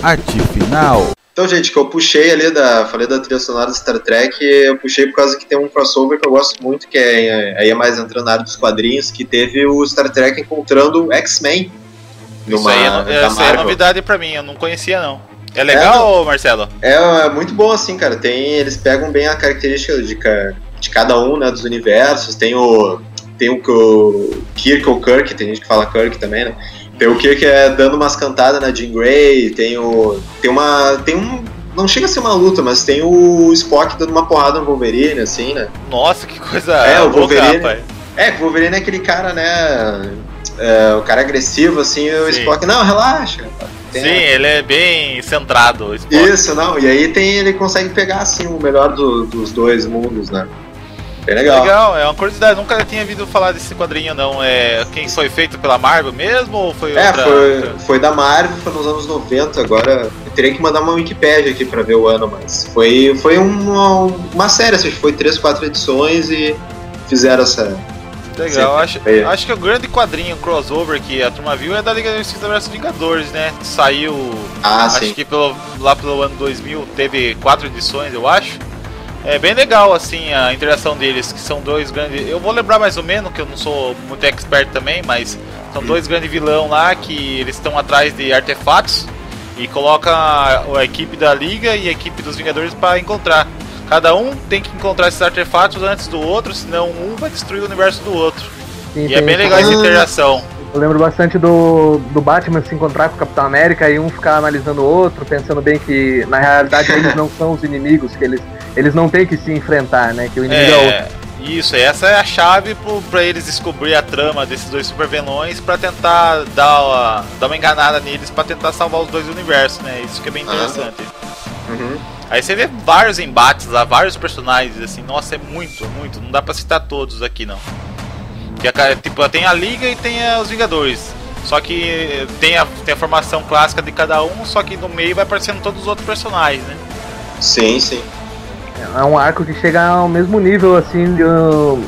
Arte final. Então, gente, que eu puxei ali da. Falei da trilha sonora do Star Trek, eu puxei por causa que tem um crossover que eu gosto muito, que é aí é mais entrando na área dos quadrinhos, que teve o Star Trek encontrando X-Men. Isso aí, é, é novidade pra mim, eu não conhecia não. É legal, Marcelo? É, é muito bom assim, cara. Tem, eles pegam bem a característica de, de cada um, né, dos universos. Tem o tem o, o Kirk ou Kirk, tem gente que fala Kirk também, né? Tem o Kirk é dando umas cantadas na Jean Grey, tem o tem uma tem um não chega a ser uma luta, mas tem o Spock dando uma porrada no Wolverine, assim, né? Nossa, que coisa É, o Wolverine. É, que o Wolverine é aquele cara, né? é, o cara agressivo, assim, o Sim. Spock, não, relaxa. Tem- Sim, ele é bem centrado. o Spock. Isso, não. E aí tem, ele consegue pegar assim o melhor do- dos dois mundos, né? Bem legal. Legal, é uma curiosidade, nunca tinha ouvido falar desse quadrinho não. É quem foi feito pela Marvel mesmo ou foi É, outra? foi, foi da Marvel, foi nos anos 90, agora eu teria que mandar uma Wikipédia aqui pra ver o ano, mas foi, foi uma, uma série, assim, foi três, quatro edições e fizeram essa. Legal, acho, é. acho que o grande quadrinho crossover que a turma viu é da Liga da Justiça vs Vingadores, né? Saiu, Ah, acho sim. que pelo, lá pelo ano 2000 teve quatro edições, eu acho. É bem legal, assim, a interação deles, que são dois grandes... Eu vou lembrar mais ou menos, que eu não sou muito expert também, mas são dois grandes vilão lá que eles estão atrás de artefatos e coloca a, a equipe da Liga e a equipe dos Vingadores para encontrar. Cada um tem que encontrar esses artefatos antes do outro, senão um vai destruir o universo do outro. Sim, E é bem legal essa interação. Eu lembro bastante do, do Batman se encontrar com o Capitão América e um ficar analisando o outro, pensando bem que na realidade eles não são os inimigos, que eles, eles não têm que se enfrentar, né? Que o inimigo é, outro. É, isso, essa é a chave pra eles descobrir a trama desses dois super vilões pra tentar dar uma, dar uma enganada neles pra tentar salvar os dois universos, né? Isso que é bem Ah. interessante. Uhum. Aí você vê vários embates lá, vários personagens, assim, nossa, é muito, muito. Não dá pra citar todos aqui não. Que a, ca- tipo, tem a Liga e tem eh, os Vingadores. Só que tem a, tem a formação clássica de cada um, só que no meio vai aparecendo todos os outros personagens, né? Sim, sim. É um arco que chega ao mesmo nível, assim, um-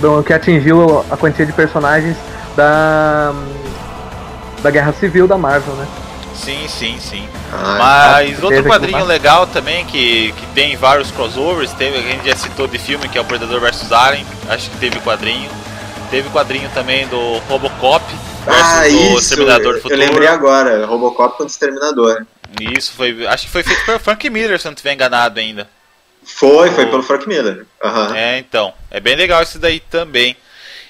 do- que atingiu a quantia de personagens da da Guerra Civil da Marvel, né? Sim, sim, sim. Ah, Mas certeza outro quadrinho legal também, que, que tem vários crossovers, teve, a gente já citou de filme, que é o Predador vs Alien, acho que teve quadrinho. Teve quadrinho também do Robocop versus ah, do isso. Exterminador do Eu Futuro. lembrei agora. Robocop contra o Exterminador. Isso, foi, acho que foi feito pelo Frank Miller, se eu não estiver enganado ainda. Foi, foi pelo Frank Miller. Aham. É, então. É bem legal esse daí também.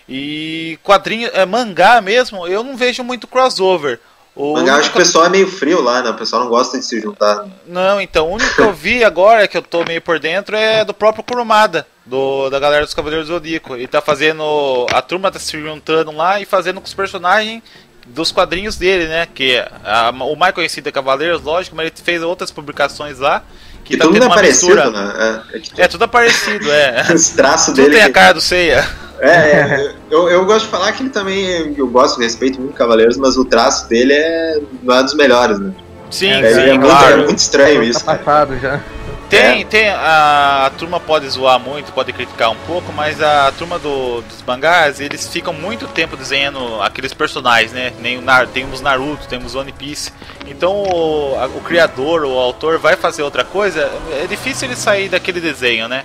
E quadrinho, é, mangá mesmo, eu não vejo muito crossover. O Mangá, acho único- que o pessoal é meio frio lá, né? O pessoal não gosta de se juntar. Não, então, o único que eu vi agora, que eu tô meio por dentro, é do próprio Kurumada, do, da galera dos Cavaleiros do Zodíaco. Ele tá fazendo. A turma tá se juntando lá e fazendo com os personagens dos quadrinhos dele, né? Que a- o mais conhecido é Cavaleiros, lógico, mas ele fez outras publicações lá. Que E tá tendo é uma parecido, mistura. né? É, é que É, tudo é parecido, é. esse traço Tudo dele. tem a que- cara do Seiya. É, é, eu, eu gosto de falar que ele também. Eu gosto, respeito muito Cavaleiros, mas o traço dele é, é dos melhores, né? Sim, É, sim, é muito, claro. é muito estranho isso, tá passado já. Tem, tem. A, a turma pode zoar muito, pode criticar um pouco, mas a turma do- dos mangás, eles ficam muito tempo desenhando aqueles personagens, né? Nem o Nar, temos Naruto, temos One Piece. Então o, a- o criador, o autor vai fazer outra coisa, é difícil ele sair daquele desenho, né?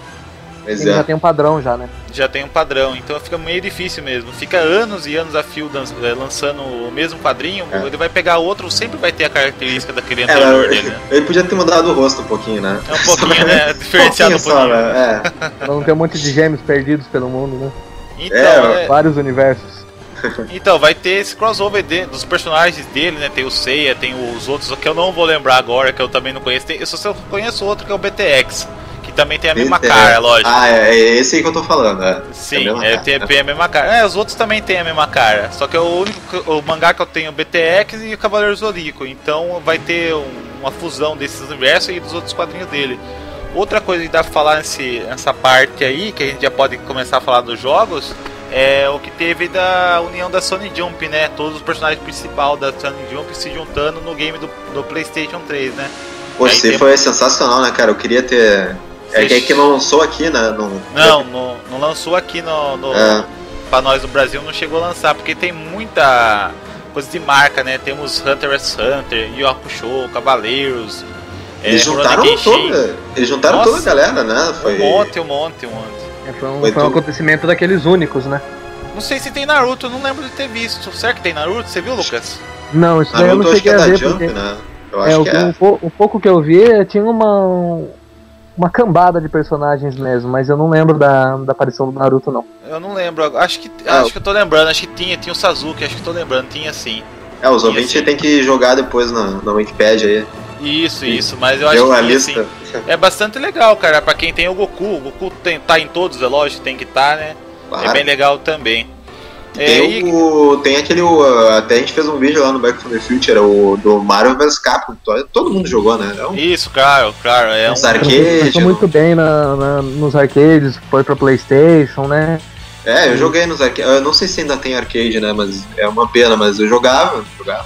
Ele é. já tem um padrão já, né? Já tem um padrão, então fica meio difícil mesmo. Fica anos e anos a fio eh, lançando o mesmo quadrinho, É. ele vai pegar outro, sempre vai ter a característica daquele É, anterior dele, né? ele podia ter mudado o rosto um pouquinho, né? É um pouquinho, né? Um Diferenciado um pouquinho só, né? É. Não ter um monte de gêmeos perdidos pelo mundo, né? Então, É, é- Vários universos. Então, vai ter esse crossover de- dos personagens dele, né? Tem o Seiya, tem os outros que eu não vou lembrar agora, que eu também não conheço. Tem, eu só conheço outro que é o BTX, também tem a mesma Esse- cara, é. lógico. Ah, é, é esse aí que eu tô falando, é. Sim, É é, tem, né? tem a mesma cara. É, os outros também tem a mesma cara. Só que é o único o mangá que eu tenho é o BTX e o Cavaleiro Zodíaco. Então vai ter um- uma fusão desses universos e dos outros quadrinhos dele. Outra coisa que dá pra falar nesse, nessa parte aí, que a gente já pode começar a falar dos jogos, é o que teve da união da Sony Jump, né? Todos os personagens principais da Sony Jump se juntando no game do, do PlayStation 3, né? Pô, Aí esse tem- foi sensacional, né, cara? Eu queria ter. É que, é que não sou aqui, né? Não, Não, não, não lançou aqui no, no É. pra nós no Brasil, não chegou a lançar, porque tem muita coisa de marca, né? Temos Hunter vs Hunter, Yu Hakusho, Cavaleiros, Eles é, juntaram toda. Eles juntaram Nossa. toda a galera, né? Foi. um monte, um monte, um monte. É, foi um, Foi foi um acontecimento daqueles únicos, né? Não sei se tem Naruto, eu não lembro de ter visto. Será que tem Naruto? Você viu, Lucas? Não, isso daí eu Naruto não acho que cheguei é a da ver, Jump, porque né? Eu é, acho o, que é. o pou- o pouco que eu vi tinha uma uma cambada de personagens mesmo, mas eu não lembro da, da aparição do Naruto não. Eu não lembro, acho que Ah, acho que eu tô lembrando, acho que tinha, tinha o Sasuke, acho que tô lembrando, tinha sim. É, os ouvintes assim- tem que jogar depois na, na Wikipedia aí. Isso, Sim. isso, mas eu acho Deu que lista. sim. É bastante legal, cara, pra quem tem o Goku. O Goku tem, tá em todos, é lógico, tem que estar, né? Claro. É bem legal também. É, Tem, e- o, tem aquele. o, até a gente fez um vídeo lá no Back from the Future, o do Mario vs Capcom. to- Todo mundo jogou, né? É um, Isso, claro, claro. É um, arcade. Passou muito bem na, na- nos arcades, foi pra Playstation, né? É, eu joguei nos arcades. Eu não sei se ainda tem arcade, né? Mas é uma pena, mas eu jogava. jogava.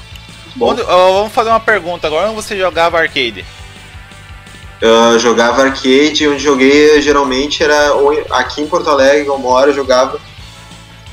Bom. Onde- vamos fazer uma pergunta agora. Onde você jogava arcade? Eu jogava arcade, onde joguei geralmente era aqui em Porto Alegre, que eu moro, eu jogava.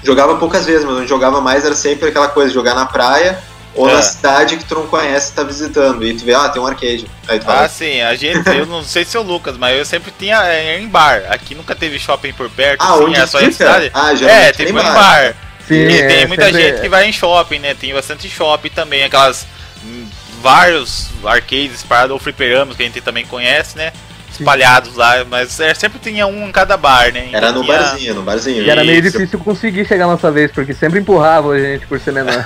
Jogava poucas vezes, mas onde jogava mais era sempre aquela coisa, jogar na praia ou É. na cidade que tu não conhece e tá visitando. E tu vê, ah, tem um arcade. Aí tu Ah, fala, sim, a gente, eu não sei se é o Lucas, mas eu sempre tinha é, em bar. Aqui nunca teve shopping por perto, ah, assim, onde era só em fica? cidade. Ah, É, geralmente tem tem em bar. bar. Sim, e é, tem muita sempre- gente que vai em shopping, né? Tem bastante shopping também, aquelas hum, vários arcades parados ou fliperamas que a gente também conhece, né? Espalhados lá, mas é, sempre tinha um em cada bar, né? Era Então no tinha- barzinho, no barzinho. E era meio Isso. difícil conseguir chegar nossa vez, porque sempre empurrava a gente por ser menor.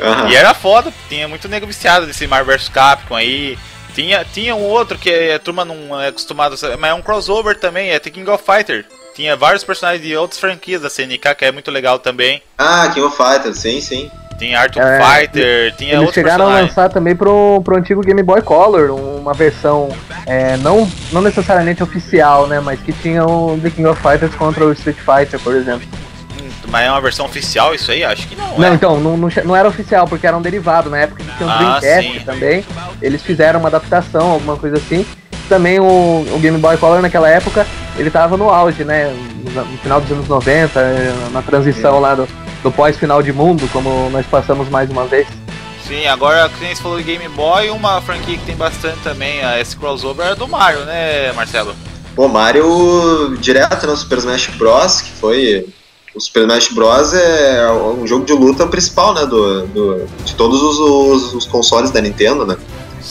Aham. E era foda, tinha muito nego viciado desse Marvel vs Capcom aí. Tinha, tinha um outro que a turma não é acostumado, a saber, mas é um crossover também, é The King of Fighter. Tinha vários personagens de outras franquias da CNK, que é muito legal também. Ah, King of Fighters, sim, sim. Tinha Art of É, Fighter, tinha Eles chegaram a lançar também pro, pro antigo Game Boy Color, uma versão é, não, não necessariamente oficial, né? Mas que tinha o The King of Fighters contra o Street Fighter, por exemplo. Hum, Mas é uma versão oficial isso aí? Acho que não, Não, é. então, não, não, não era oficial, porque era um derivado. Na época que tinha um Ah, Dreamcast sim. também, eles fizeram uma adaptação, alguma coisa assim. também o, o Game Boy Color naquela época, ele tava no auge, né? No, no final dos anos 90, eh, na transição lá do, do pós-final de mundo, como nós passamos mais uma vez. Sim, agora que você falou de Game Boy, uma franquia que tem bastante também, a esse crossover é do Mario, né, Marcelo? Pô, Mario direto no Super Smash Bros, que foi. O Super Smash Bros é um jogo de luta principal, né? Do, do- de todos os, os- os consoles da Nintendo, né?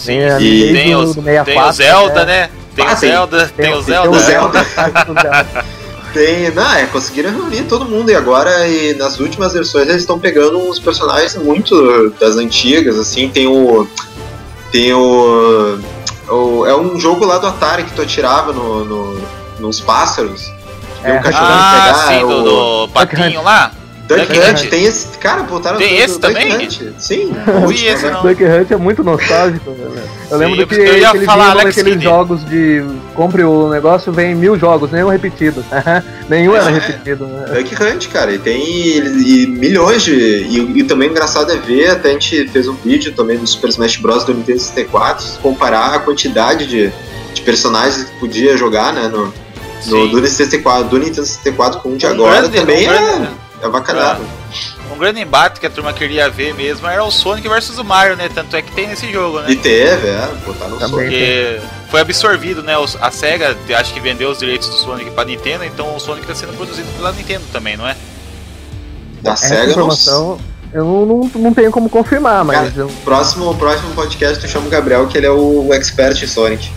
Tem, a- E Tem, o- os, do tem o 64, Zelda, né? né? Tem Ah, o tem- Zelda, tem, o Zelda. o né? Zelda. Do. Tem. Não, é, conseguiram reunir todo mundo e agora e nas últimas versões eles estão pegando uns personagens muito das antigas, assim, tem o. Tem o. o- é um jogo lá do Atari que tu atirava no, no- nos pássaros. Tem É. um cachorro Ah, pegar. sim, do, o do patinho lá. Duck Duck Hunt, Hunt. tem esse. Cara, botaram Tem do- esse do também? Hunt. Sim. Não vi esse, não. Duck Hunt é muito nostálgico, né? Eu Sim, lembro eu que, ia que eles falar Alex naqueles Kidd. jogos de compre o negócio, vem mil jogos, nenhum repetido. nenhum era é. repetido, né? Duck Hunt, cara, e tem e, e milhões de. E, e também engraçado é ver, até a gente fez um vídeo também do Super Smash Bros. do Nintendo 64, se comparar a quantidade de, de personagens que podia jogar, né, no, no, do, 64, do Nintendo 64 com o de Um agora grande- também um é, grande- é avacalhado. Um grande embate que a turma queria ver mesmo era o Sonic versus o Mario, né? Tanto é que tem nesse jogo, né? E teve, é, botar no Também. som. Porque foi absorvido, né? A SEGA acho que vendeu os direitos do Sonic pra Nintendo, então o Sonic tá sendo produzido pela Nintendo também, não é? Da Essa SEGA, não informação eu não, não, não tenho como confirmar, mas Cara, eu- Próximo, próximo podcast tu chama o Gabriel, que ele é o, o expert em Sonic.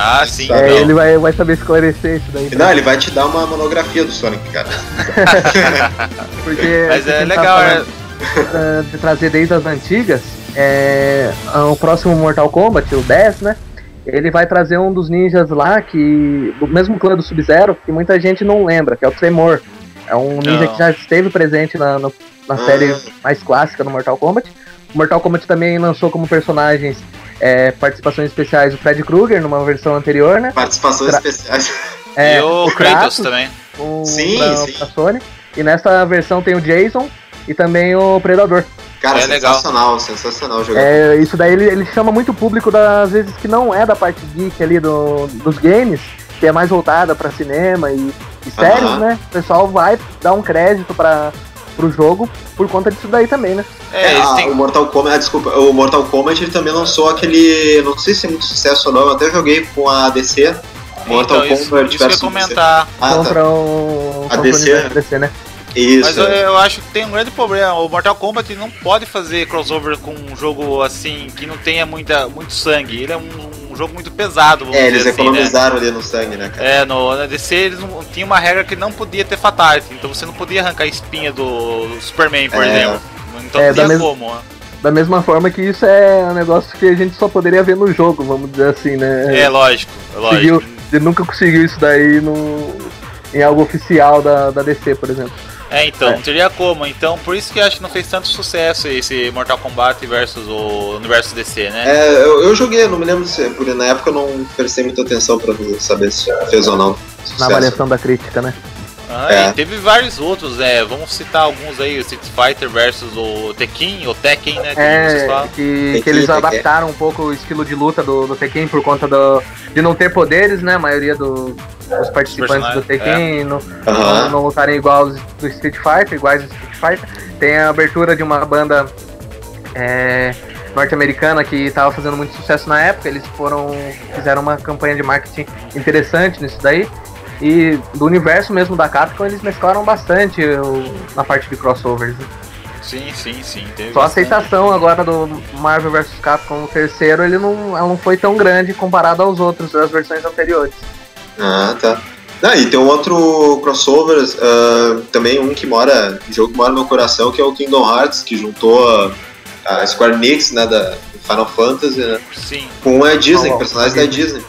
Ah, sim. Tá, é, ele vai, vai saber esclarecer isso daí. Não, ele vai te dar uma monografia do Sonic, cara. Porque Mas é tá legal, ah, de trazer desde as antigas, é, o próximo Mortal Kombat, o 10, né? Ele vai trazer um dos ninjas lá que. do mesmo clã do Sub-Zero, que muita gente não lembra, que é o Tremor. É um ninja Não. que já esteve presente na, no- na Ah. série mais clássica do Mortal Kombat. O Mortal Kombat também lançou como personagens é, participações especiais o Fred Krueger numa versão anterior, né? Participações Tra- especiais. É, e o Kratos também. o, Sim, pra, sim. pra Sony. E nessa versão tem o Jason e também o Predador. Cara, É legal. sensacional, sensacional jogar. É, isso daí ele, ele chama muito público das vezes que não é da parte geek ali do, dos games, que é mais voltada pra cinema e, e séries, Aham. né? O pessoal vai dar um crédito para pro jogo por conta disso daí também, né? É, eles ah, têm. o Mortal Kombat, ah, desculpa, o Mortal Kombat ele também lançou aquele, não sei se é muito sucesso ou não, eu até joguei com a DC, Mortal então, isso, Kombat isso versus comentar. Ah, tá. contra o A o DC. DC, né? Isso. Mas eu, eu acho que tem um grande problema. O Mortal Kombat não pode fazer crossover com um jogo assim que não tenha muita, muito sangue. Ele é um, um jogo muito pesado, vamos É, eles assim, né? economizaram ali no sangue, né, cara? É, no na DC eles não, tinha uma regra que não podia ter fatality, então você não podia arrancar a espinha do Superman, por É. exemplo. Então É, não da tinha como. né? Da mesma forma que isso é um negócio que a gente só poderia ver no jogo, vamos dizer assim, né? É, lógico, é conseguiu, lógico. ele nunca conseguiu isso daí no, em algo oficial da, da DC, por exemplo. É, então, É. não teria como. Então, por isso que eu acho que não fez tanto sucesso esse Mortal Kombat versus o universo DC, né? É, eu, eu joguei, não me lembro se, porque na época eu não prestei muita atenção pra saber se fez ou não. Na sucesso. avaliação da crítica, né? Ah, É. e teve vários outros, né? Vamos citar alguns aí, o Street Fighter versus o Tekken, ou Tekken, né? Que É, que, Tekken, que eles Tekken. adaptaram um pouco o estilo de luta do, do Tekken por conta do, de não ter poderes, né? A maioria do- dos participantes do Tekken não, Aham. não, lutarem igual do Street Fighter, iguais ao Street Fighter. Tem a abertura de uma banda é, norte-americana que estava fazendo muito sucesso na época. Eles foram fizeram uma campanha de marketing interessante nisso daí. E do universo mesmo da Capcom eles mesclaram bastante o- na parte de crossovers. né? Sim, sim, sim. Teve Só a aceitação agora do Marvel vs Capcom o terceiro, ele não, ela não foi tão grande comparado aos outros das versões anteriores. Ah, tá. Ah, e tem um outro crossover, ah, também um que mora, um jogo que mora no meu coração, que é o Kingdom Hearts, que juntou a, a Square Enix, né, da Final Fantasy, né, Sim. com a Disney, Oh, personagens da Disney.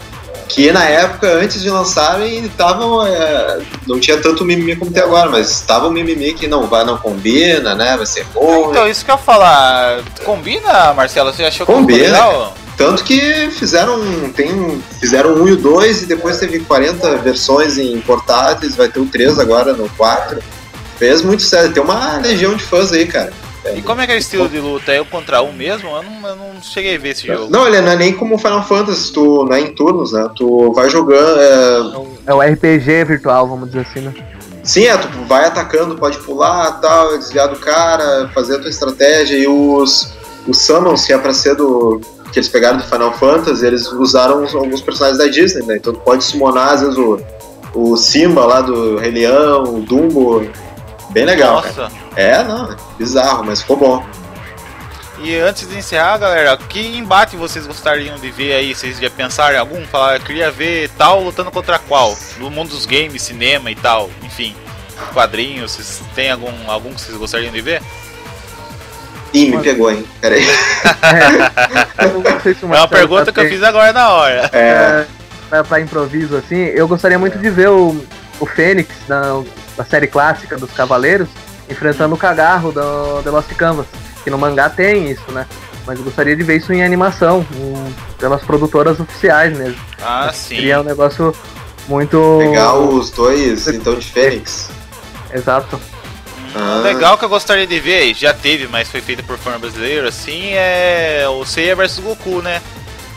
Que na época, antes de lançarem, estavam. é, não tinha tanto mimimi como tem agora, mas estava um mimimi que não vai, não combina, né? Vai ser bom. Então, isso que eu ia falar. Combina, Marcelo? Você achou que ficou Combina. legal? Tanto que fizeram. Tem, fizeram um e o dois e depois teve 40 versões em portáteis, vai ter o 3 agora no 4. Fez muito sério, tem uma legião de fãs aí, cara. E como é que é o estilo de luta? É um contra um mesmo? Eu não, eu não cheguei a ver esse jogo. Não, ele não é nem como Final Fantasy, tu não é em turnos, né? Tu vai jogando. É... É o RPG virtual, vamos dizer assim, né? Sim, é, tu vai atacando, pode pular, tal, desviar do cara, fazer a tua estratégia e os, os Summons, que é pra ser do. Que eles pegaram do Final Fantasy, eles usaram uns- alguns personagens da Disney, né? Então tu pode summonar, às vezes, o, o Simba lá do Rei Leão, o Dumbo. Bem legal, cara. Nossa. É, não, é bizarro, mas ficou bom. E antes de encerrar, galera, que embate vocês gostariam de ver aí? Vocês já pensaram em algum? Falar, eu queria ver tal lutando contra qual? No mundo dos games, cinema e tal, enfim. Quadrinhos, vocês têm algum, algum que vocês gostariam de ver? Ih, me pegou, hein? Peraí. É, se É uma pergunta tá que eu fiz agora na hora. É, pra, pra improviso assim, eu gostaria muito de ver o, o Fênix da, da série clássica dos Cavaleiros enfrentando o Cagarro do The Lost Canvas. Que no mangá tem isso, né? Mas eu gostaria de ver isso em animação, em- pelas produtoras oficiais mesmo. Ah, sim. Seria um negócio muito. pegar os dois, então, de Fênix. Exato. Ah. Legal que eu gostaria de ver, já teve, mas foi feito por fã brasileiro, assim, é o Seiya vs Goku, né?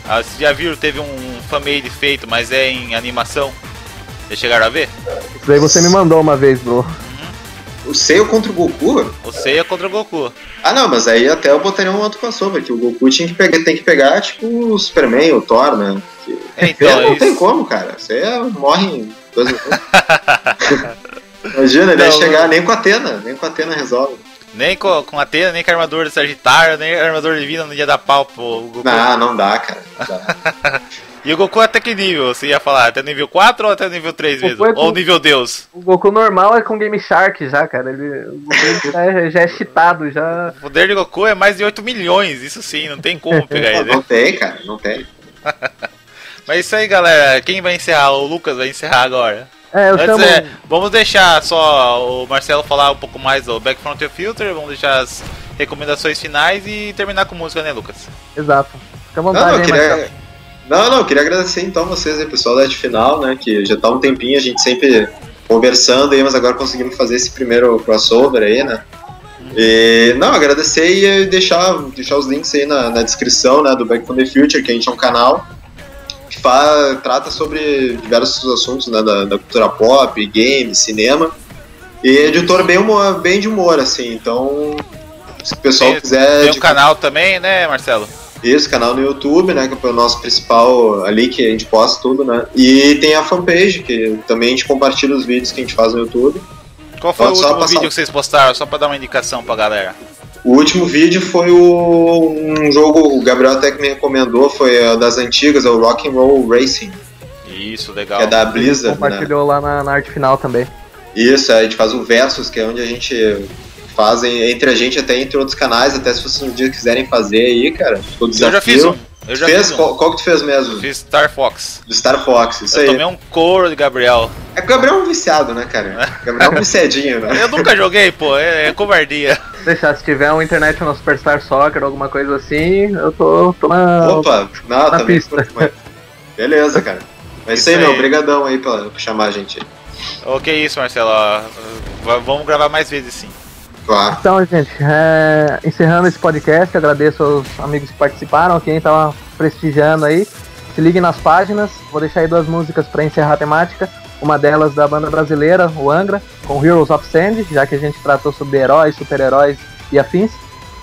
Ah, vocês já viram, teve um fan-made feito, mas é em animação. Já chegaram a ver? Isso daí você me mandou uma vez, bro. O Seiya contra o Goku? O Seiya contra o Goku. Ah, não, mas aí até eu botaria um outro crossover, que o Goku tinha que pegar, tem que pegar, tipo, o Superman, o Thor, né? Que... É, Então, então, não isso- tem como, cara. Você morre em dois minutos. Imagina, ele ia Não, chegar nem com a Atena, nem com a Atena resolve. Nem com, com Atena, nem com a armadura de Sagitário, nem a armadura divina não ia dar pau pro Goku. Não, não dá, cara. Não dá. E o Goku até que nível? Você ia falar? Até nível 4 ou até nível 3 Goku mesmo? é com- Ou nível Deus? O Goku normal é com Game Shark já, cara. Ele, o Goku já, é, já é cheatado, já. O poder de Goku é mais de 8 milhões, isso sim, não tem como pegar ele. não tem, cara, não tem. Mas isso aí, galera. Quem vai encerrar? O Lucas vai encerrar agora. É, eu Antes, chamo. é, vamos deixar só o Marcelo falar um pouco mais do Back From the Filter, vamos deixar as recomendações finais e terminar com música, né, Lucas? Exato. Fica à Não, vontade, não, hein, queria... Marcelo. não, não, eu queria agradecer então vocês aí, pessoal da Final, né? Que já tá um tempinho, a gente sempre conversando aí, mas agora conseguimos fazer esse primeiro crossover aí, né? E, não, agradecer e deixar, deixar os links aí na, na descrição né, do Back from the Future, que a gente é um canal que trata sobre diversos assuntos né, da, da cultura pop, games, cinema. E editor bem, humor, bem de humor, assim, então se o pessoal Tem- quiser Tem de um canal também, né, Marcelo? isso, canal no YouTube, né? Que é o nosso principal ali que a gente posta tudo, né? E tem a fanpage, que também a gente compartilha os vídeos que a gente faz no YouTube. Qual foi Pode o último passar- vídeo que vocês postaram, só pra dar uma indicação pra galera? O último vídeo foi o, um jogo, o Gabriel até que me recomendou, foi a das antigas, é o Rock and Roll Racing, Isso, legal. que é da Blizzard, né? Compartilhou lá na, na arte final também. Isso, a gente faz o Versus, que é onde a gente faz em- entre a gente, até entre outros canais, até se vocês um dia quiserem fazer aí, cara. Eu já fiz um. Eu já fez? fiz um. Qual, qual que tu fez mesmo? Fiz Star Fox. Do Star Fox, isso eu aí. tomei um couro de Gabriel. É que o Gabriel é um viciado, né, cara? O Gabriel é um viciadinho, né? Eu nunca joguei, pô, é, é covardia. Deixar, se tiver uma internet no Superstar Soccer, alguma coisa assim, eu tô, tô na. Opa, não, na também. pista. Beleza, cara. Mas Isso aí, meu, aí. obrigadão aí pra, por chamar a gente aí. Ok, isso, Marcelo. Vamos gravar mais vezes sim. Claro. Então, gente, é, encerrando esse podcast, agradeço aos amigos que participaram, quem tava prestigiando aí. Se ligue nas páginas, vou deixar aí duas músicas para encerrar a temática. Uma delas da banda brasileira, o Angra, com Heroes of Sand, já que a gente tratou sobre heróis, super-heróis e afins.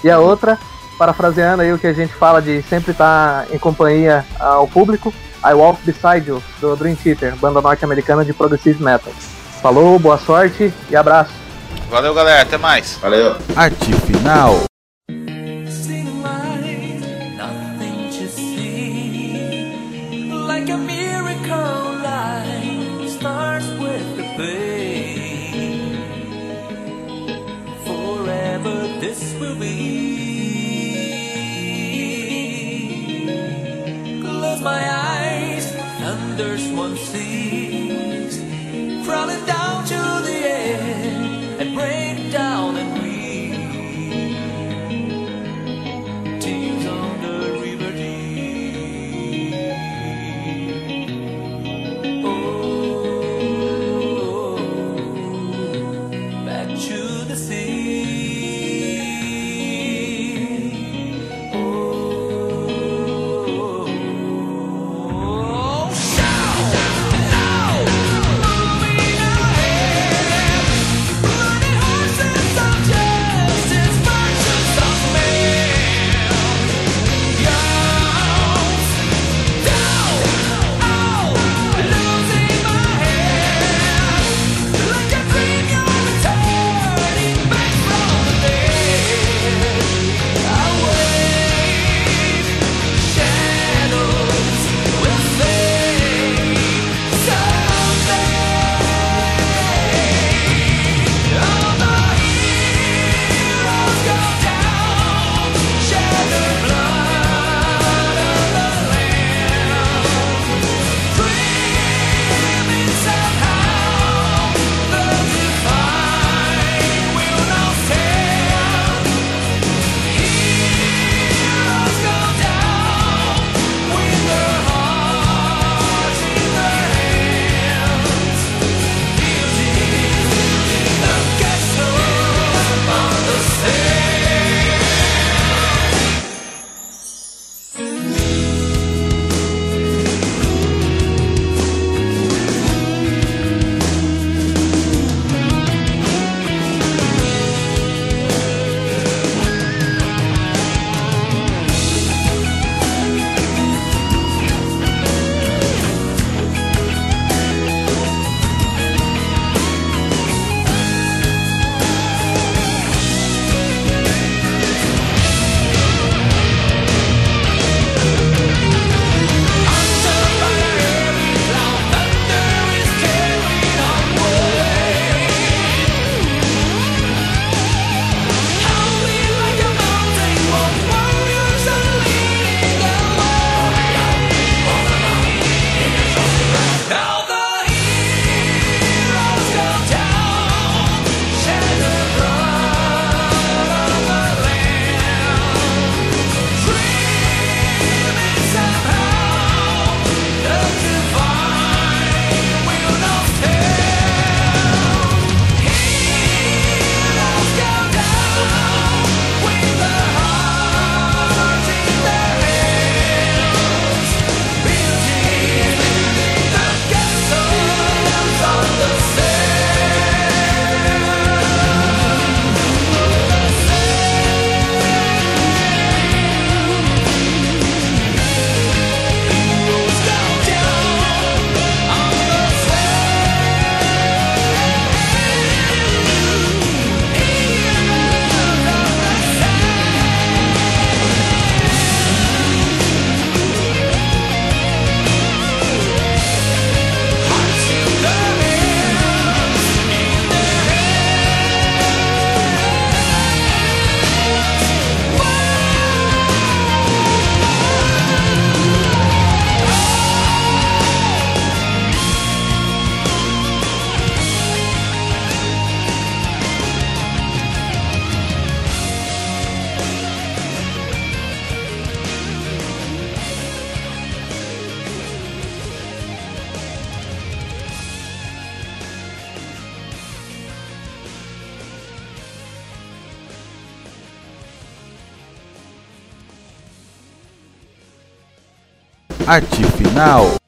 E a outra, parafraseando aí o que a gente fala de sempre estar em companhia ao público, I Walk Beside You, do Dream Theater, banda norte-americana de progressive metal. Falou, boa sorte e abraço. Valeu, galera. Até mais. Valeu. Arte final. Arte final.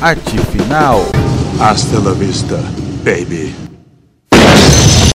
Arte final. Hasta la vista, baby.